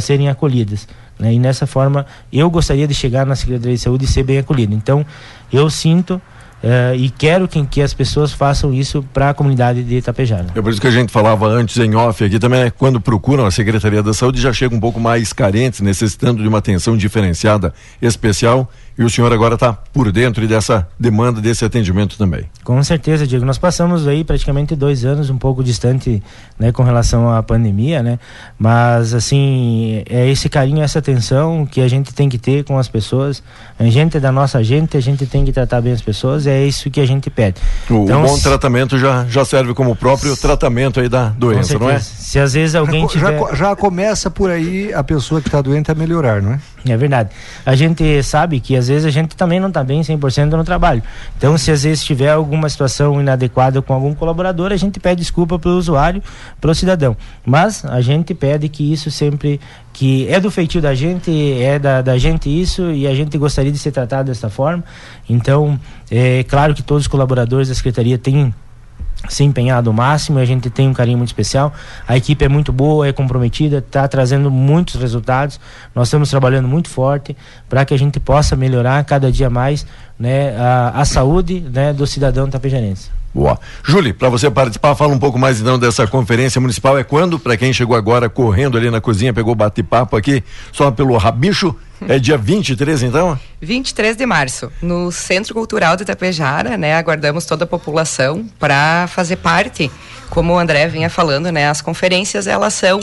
Speaker 20: serem acolhidas. Né? E nessa forma, eu gostaria de chegar na Secretaria de Saúde e ser bem acolhido. Então, eu sinto eh, e quero que, que as pessoas façam isso para a comunidade de Itapejara.
Speaker 2: É por isso que a gente falava antes em off aqui também, é quando procuram a Secretaria da Saúde já chegam um pouco mais carentes, necessitando de uma atenção diferenciada, especial, e o senhor agora está por dentro dessa demanda, desse atendimento também.
Speaker 20: Com certeza, Diego. Nós passamos aí praticamente dois anos um pouco distante, né, com relação à pandemia, né? Mas assim é esse carinho, essa atenção que a gente tem que ter com as pessoas. A gente é da nossa gente, a gente tem que tratar bem as pessoas. É isso que a gente pede.
Speaker 2: O,
Speaker 20: Então,
Speaker 2: o bom
Speaker 20: se-
Speaker 2: tratamento já, já serve como próprio tratamento aí da doença, não é?
Speaker 20: Se às vezes alguém
Speaker 3: já,
Speaker 20: tiver...
Speaker 3: co- já começa por aí a pessoa que está doente a melhorar, não é?
Speaker 20: É verdade. A gente sabe que às vezes a gente também não está bem 100% no trabalho. Então, se às vezes tiver alguma situação inadequada com algum colaborador, a gente pede desculpa para o usuário, para o cidadão. Mas a gente pede que isso sempre que é do feitio da gente, é da, da gente isso e a gente gostaria de ser tratado dessa forma. Então, é claro que todos os colaboradores da secretaria têm se empenhado ao máximo e a gente tem um carinho muito especial. A equipe é muito boa, é comprometida, está trazendo muitos resultados. Nós estamos trabalhando muito forte para que a gente possa melhorar cada dia mais né, a, a saúde né, do cidadão tapejarense.
Speaker 2: Boa. Júlia, para você participar, fala um pouco mais então dessa conferência municipal. É quando? Para quem chegou agora correndo ali na cozinha, pegou bate-papo aqui, só pelo rabicho, é dia 23 então?
Speaker 19: 23 de março, no Centro Cultural de Itapejara, né? Aguardamos toda a população para fazer parte. Como o André vinha falando, né? As conferências elas são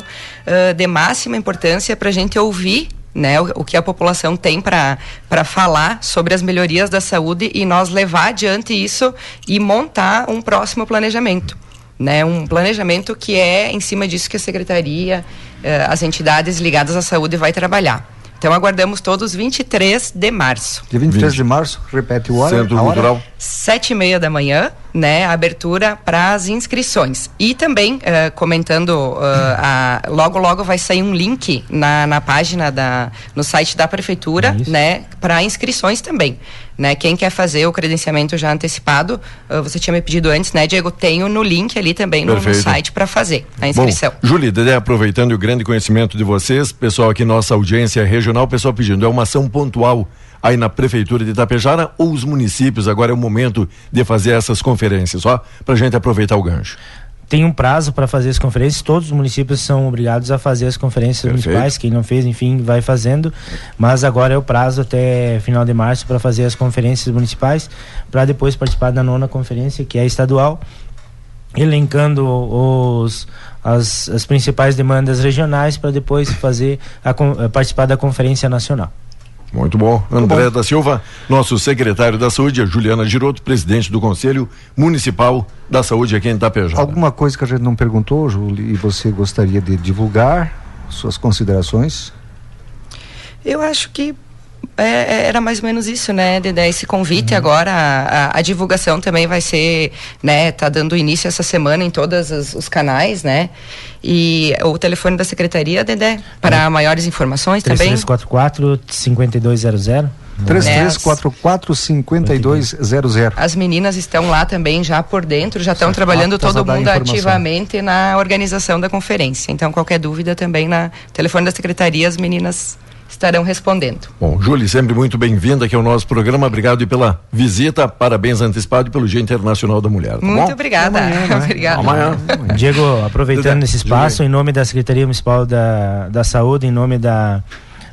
Speaker 19: ah, de máxima importância para a gente ouvir. Né, o, o que a população tem para falar sobre as melhorias da saúde e nós levar adiante isso e montar um próximo planejamento. Né, um planejamento que é em cima disso que a secretaria, eh, as entidades ligadas à saúde vai trabalhar. Então aguardamos todos 23 de março.
Speaker 3: Dia 23 de março, repete o hora.
Speaker 2: Centro
Speaker 3: hora?
Speaker 2: Cultural.
Speaker 19: Sete e meia da manhã, né? a Abertura para as inscrições. E também, eh, comentando, eh, a- logo logo vai sair um link na, na página da, no site da prefeitura, né? Para inscrições também. Né? Quem quer fazer o credenciamento já antecipado, eh, você tinha me pedido antes, né, Diego? Tenho no link ali também no, no site para fazer a inscrição.
Speaker 2: Bom, Júlia, aproveitando o grande conhecimento de vocês, pessoal aqui, nossa audiência regional, pessoal pedindo, é uma ação pontual aí na Prefeitura de Itapejara ou os municípios, agora é o momento de fazer essas conferências, só pra gente aproveitar o gancho.
Speaker 20: Tem um prazo para fazer as conferências, todos os municípios são obrigados a fazer as conferências
Speaker 2: Perfeito.
Speaker 20: municipais, quem não fez, enfim, vai fazendo, mas agora é o prazo até final de março para fazer as conferências municipais, para depois participar da nona conferência, que é estadual, elencando os, as, as principais demandas regionais para depois fazer a, eh, participar da conferência nacional.
Speaker 2: Muito bom. André da Silva, nosso secretário da Saúde, a Juliana Giroto, presidente do Conselho Municipal da Saúde aqui em Itapejara.
Speaker 3: Alguma coisa que a gente não perguntou, Júlio, e você gostaria de divulgar suas considerações?
Speaker 19: Eu acho que é, era mais ou menos isso, né, Dedé? Esse convite uhum. agora, a, a, divulgação também vai ser, né, tá dando início essa semana em todos os, os canais, né? E o telefone da secretaria, Dedé, para uhum. maiores informações
Speaker 20: 3344 também? 5200.
Speaker 3: 3344-5200.
Speaker 19: As meninas estão lá também já por dentro, já estão trabalhando todo mundo ativamente na organização da conferência. Então, qualquer dúvida também na telefone da secretaria, as meninas estarão respondendo.
Speaker 2: Bom, Júlia, sempre muito bem-vinda aqui ao nosso programa. Obrigado pela visita, parabéns antecipado pelo Dia Internacional da Mulher. Tá
Speaker 19: muito bom? obrigada. Amanhã, [LAUGHS] né? obrigada.
Speaker 20: Amanhã. Diego, aproveitando esse espaço, em nome da Secretaria Municipal da, da Saúde, em nome da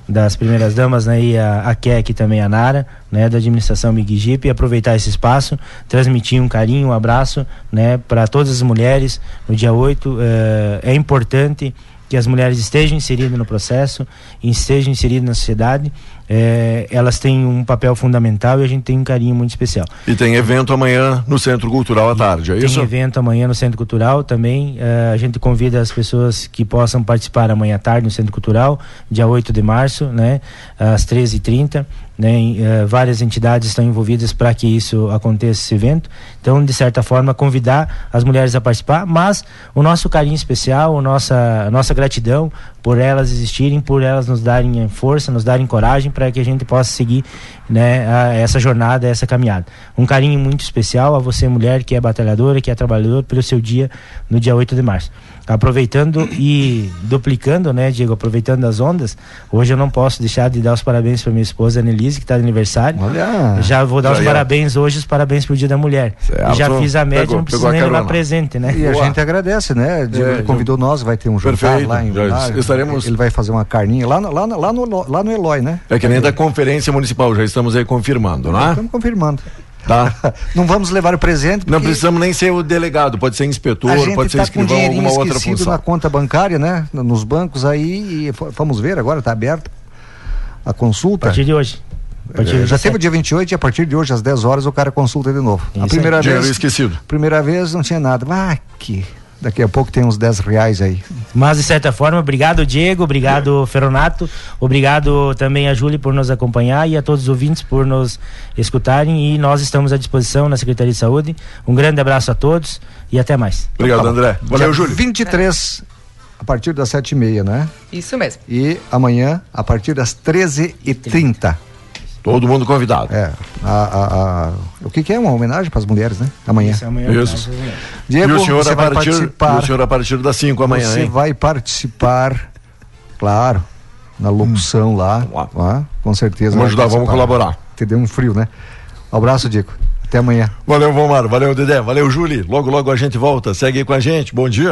Speaker 20: das primeiras damas, né, e a, a Kek também a Nara, né, da administração Big Jeep, e aproveitar esse espaço, transmitir um carinho, um abraço, né, para todas as mulheres no dia 8. Eh, é importante que as mulheres estejam inseridas no processo, estejam inseridas na sociedade, é, elas têm um papel fundamental e a gente tem um carinho muito especial.
Speaker 2: E tem evento amanhã no Centro Cultural à tarde, é
Speaker 20: tem
Speaker 2: isso?
Speaker 20: Tem evento amanhã no Centro Cultural também. É, a gente convida as pessoas que possam participar amanhã à tarde no Centro Cultural, dia 8 de março, né, às 13h30. Né, uh, várias entidades estão envolvidas para que isso aconteça esse evento. Então, de certa forma, convidar as mulheres a participar, mas o nosso carinho especial, a nossa, a nossa gratidão por elas existirem, por elas nos darem força, nos darem coragem para que a gente possa seguir né, a, essa jornada, essa caminhada. Um carinho muito especial a você, mulher, que é batalhadora, que é trabalhadora, pelo seu dia no dia 8 de março aproveitando e duplicando, né, Diego, aproveitando as ondas, hoje eu não posso deixar de dar os parabéns para minha esposa Annelise, que está de aniversário.
Speaker 3: Olha.
Speaker 20: Já vou dar os parabéns hoje, os parabéns pro Dia da Mulher. Certo. Já fiz a média, pegou, não preciso nem levar presente, né?
Speaker 3: E a gente agradece, né? Diego é, convidou já... nós, vai ter um jantar Perfeito. lá em já estaremos... Ele vai fazer uma carninha lá, no, lá, no, lá, no, lá no Eloy, né?
Speaker 2: É que nem da conferência municipal, já estamos aí confirmando, né?
Speaker 3: Estamos confirmando.
Speaker 2: Tá. [LAUGHS]
Speaker 3: Não vamos levar o presente.
Speaker 2: Não precisamos nem ser o delegado, pode ser inspetor, pode ser tá escrivão, alguma outra função.
Speaker 3: na conta bancária, né? Nos bancos aí, e vamos ver agora, está aberto a consulta.
Speaker 20: A partir de hoje.
Speaker 3: É, já teve o dia 28 e a partir de hoje, às 10 horas, o cara consulta de novo.
Speaker 2: Isso
Speaker 3: a primeira
Speaker 2: vez. esquecido.
Speaker 3: Primeira vez não tinha nada. Ah, que Daqui a pouco tem uns 10 reais aí.
Speaker 20: Mas de certa forma, obrigado Diego, obrigado Feronato, obrigado também a Júlia por nos acompanhar e a todos os ouvintes por nos escutarem e nós estamos à disposição na Secretaria de Saúde. Um grande abraço a todos e até mais.
Speaker 2: Obrigado, tá André. Valeu, Júlio.
Speaker 3: 23 a partir das sete e meia, né?
Speaker 19: Isso mesmo.
Speaker 3: E amanhã a partir das 13h30.
Speaker 2: Todo mundo convidado.
Speaker 3: É. A, a, a, o que, que, é uma homenagem para as mulheres, né? Amanhã.
Speaker 2: Isso. Amanhã Isso. Diego, e o senhor, a partir, o senhor a partir das 5 amanhã,
Speaker 3: Você
Speaker 2: hein?
Speaker 3: vai participar, claro, na locução hum. lá, lá, com certeza.
Speaker 2: Vamos ajudar, vamos colaborar.
Speaker 3: Te deu um frio, né? Um abraço, Diego. Até amanhã.
Speaker 2: Valeu, Vomar. Valeu, Dedé. Valeu, Júlio. Logo, logo a gente volta. Segue aí com a gente. Bom dia.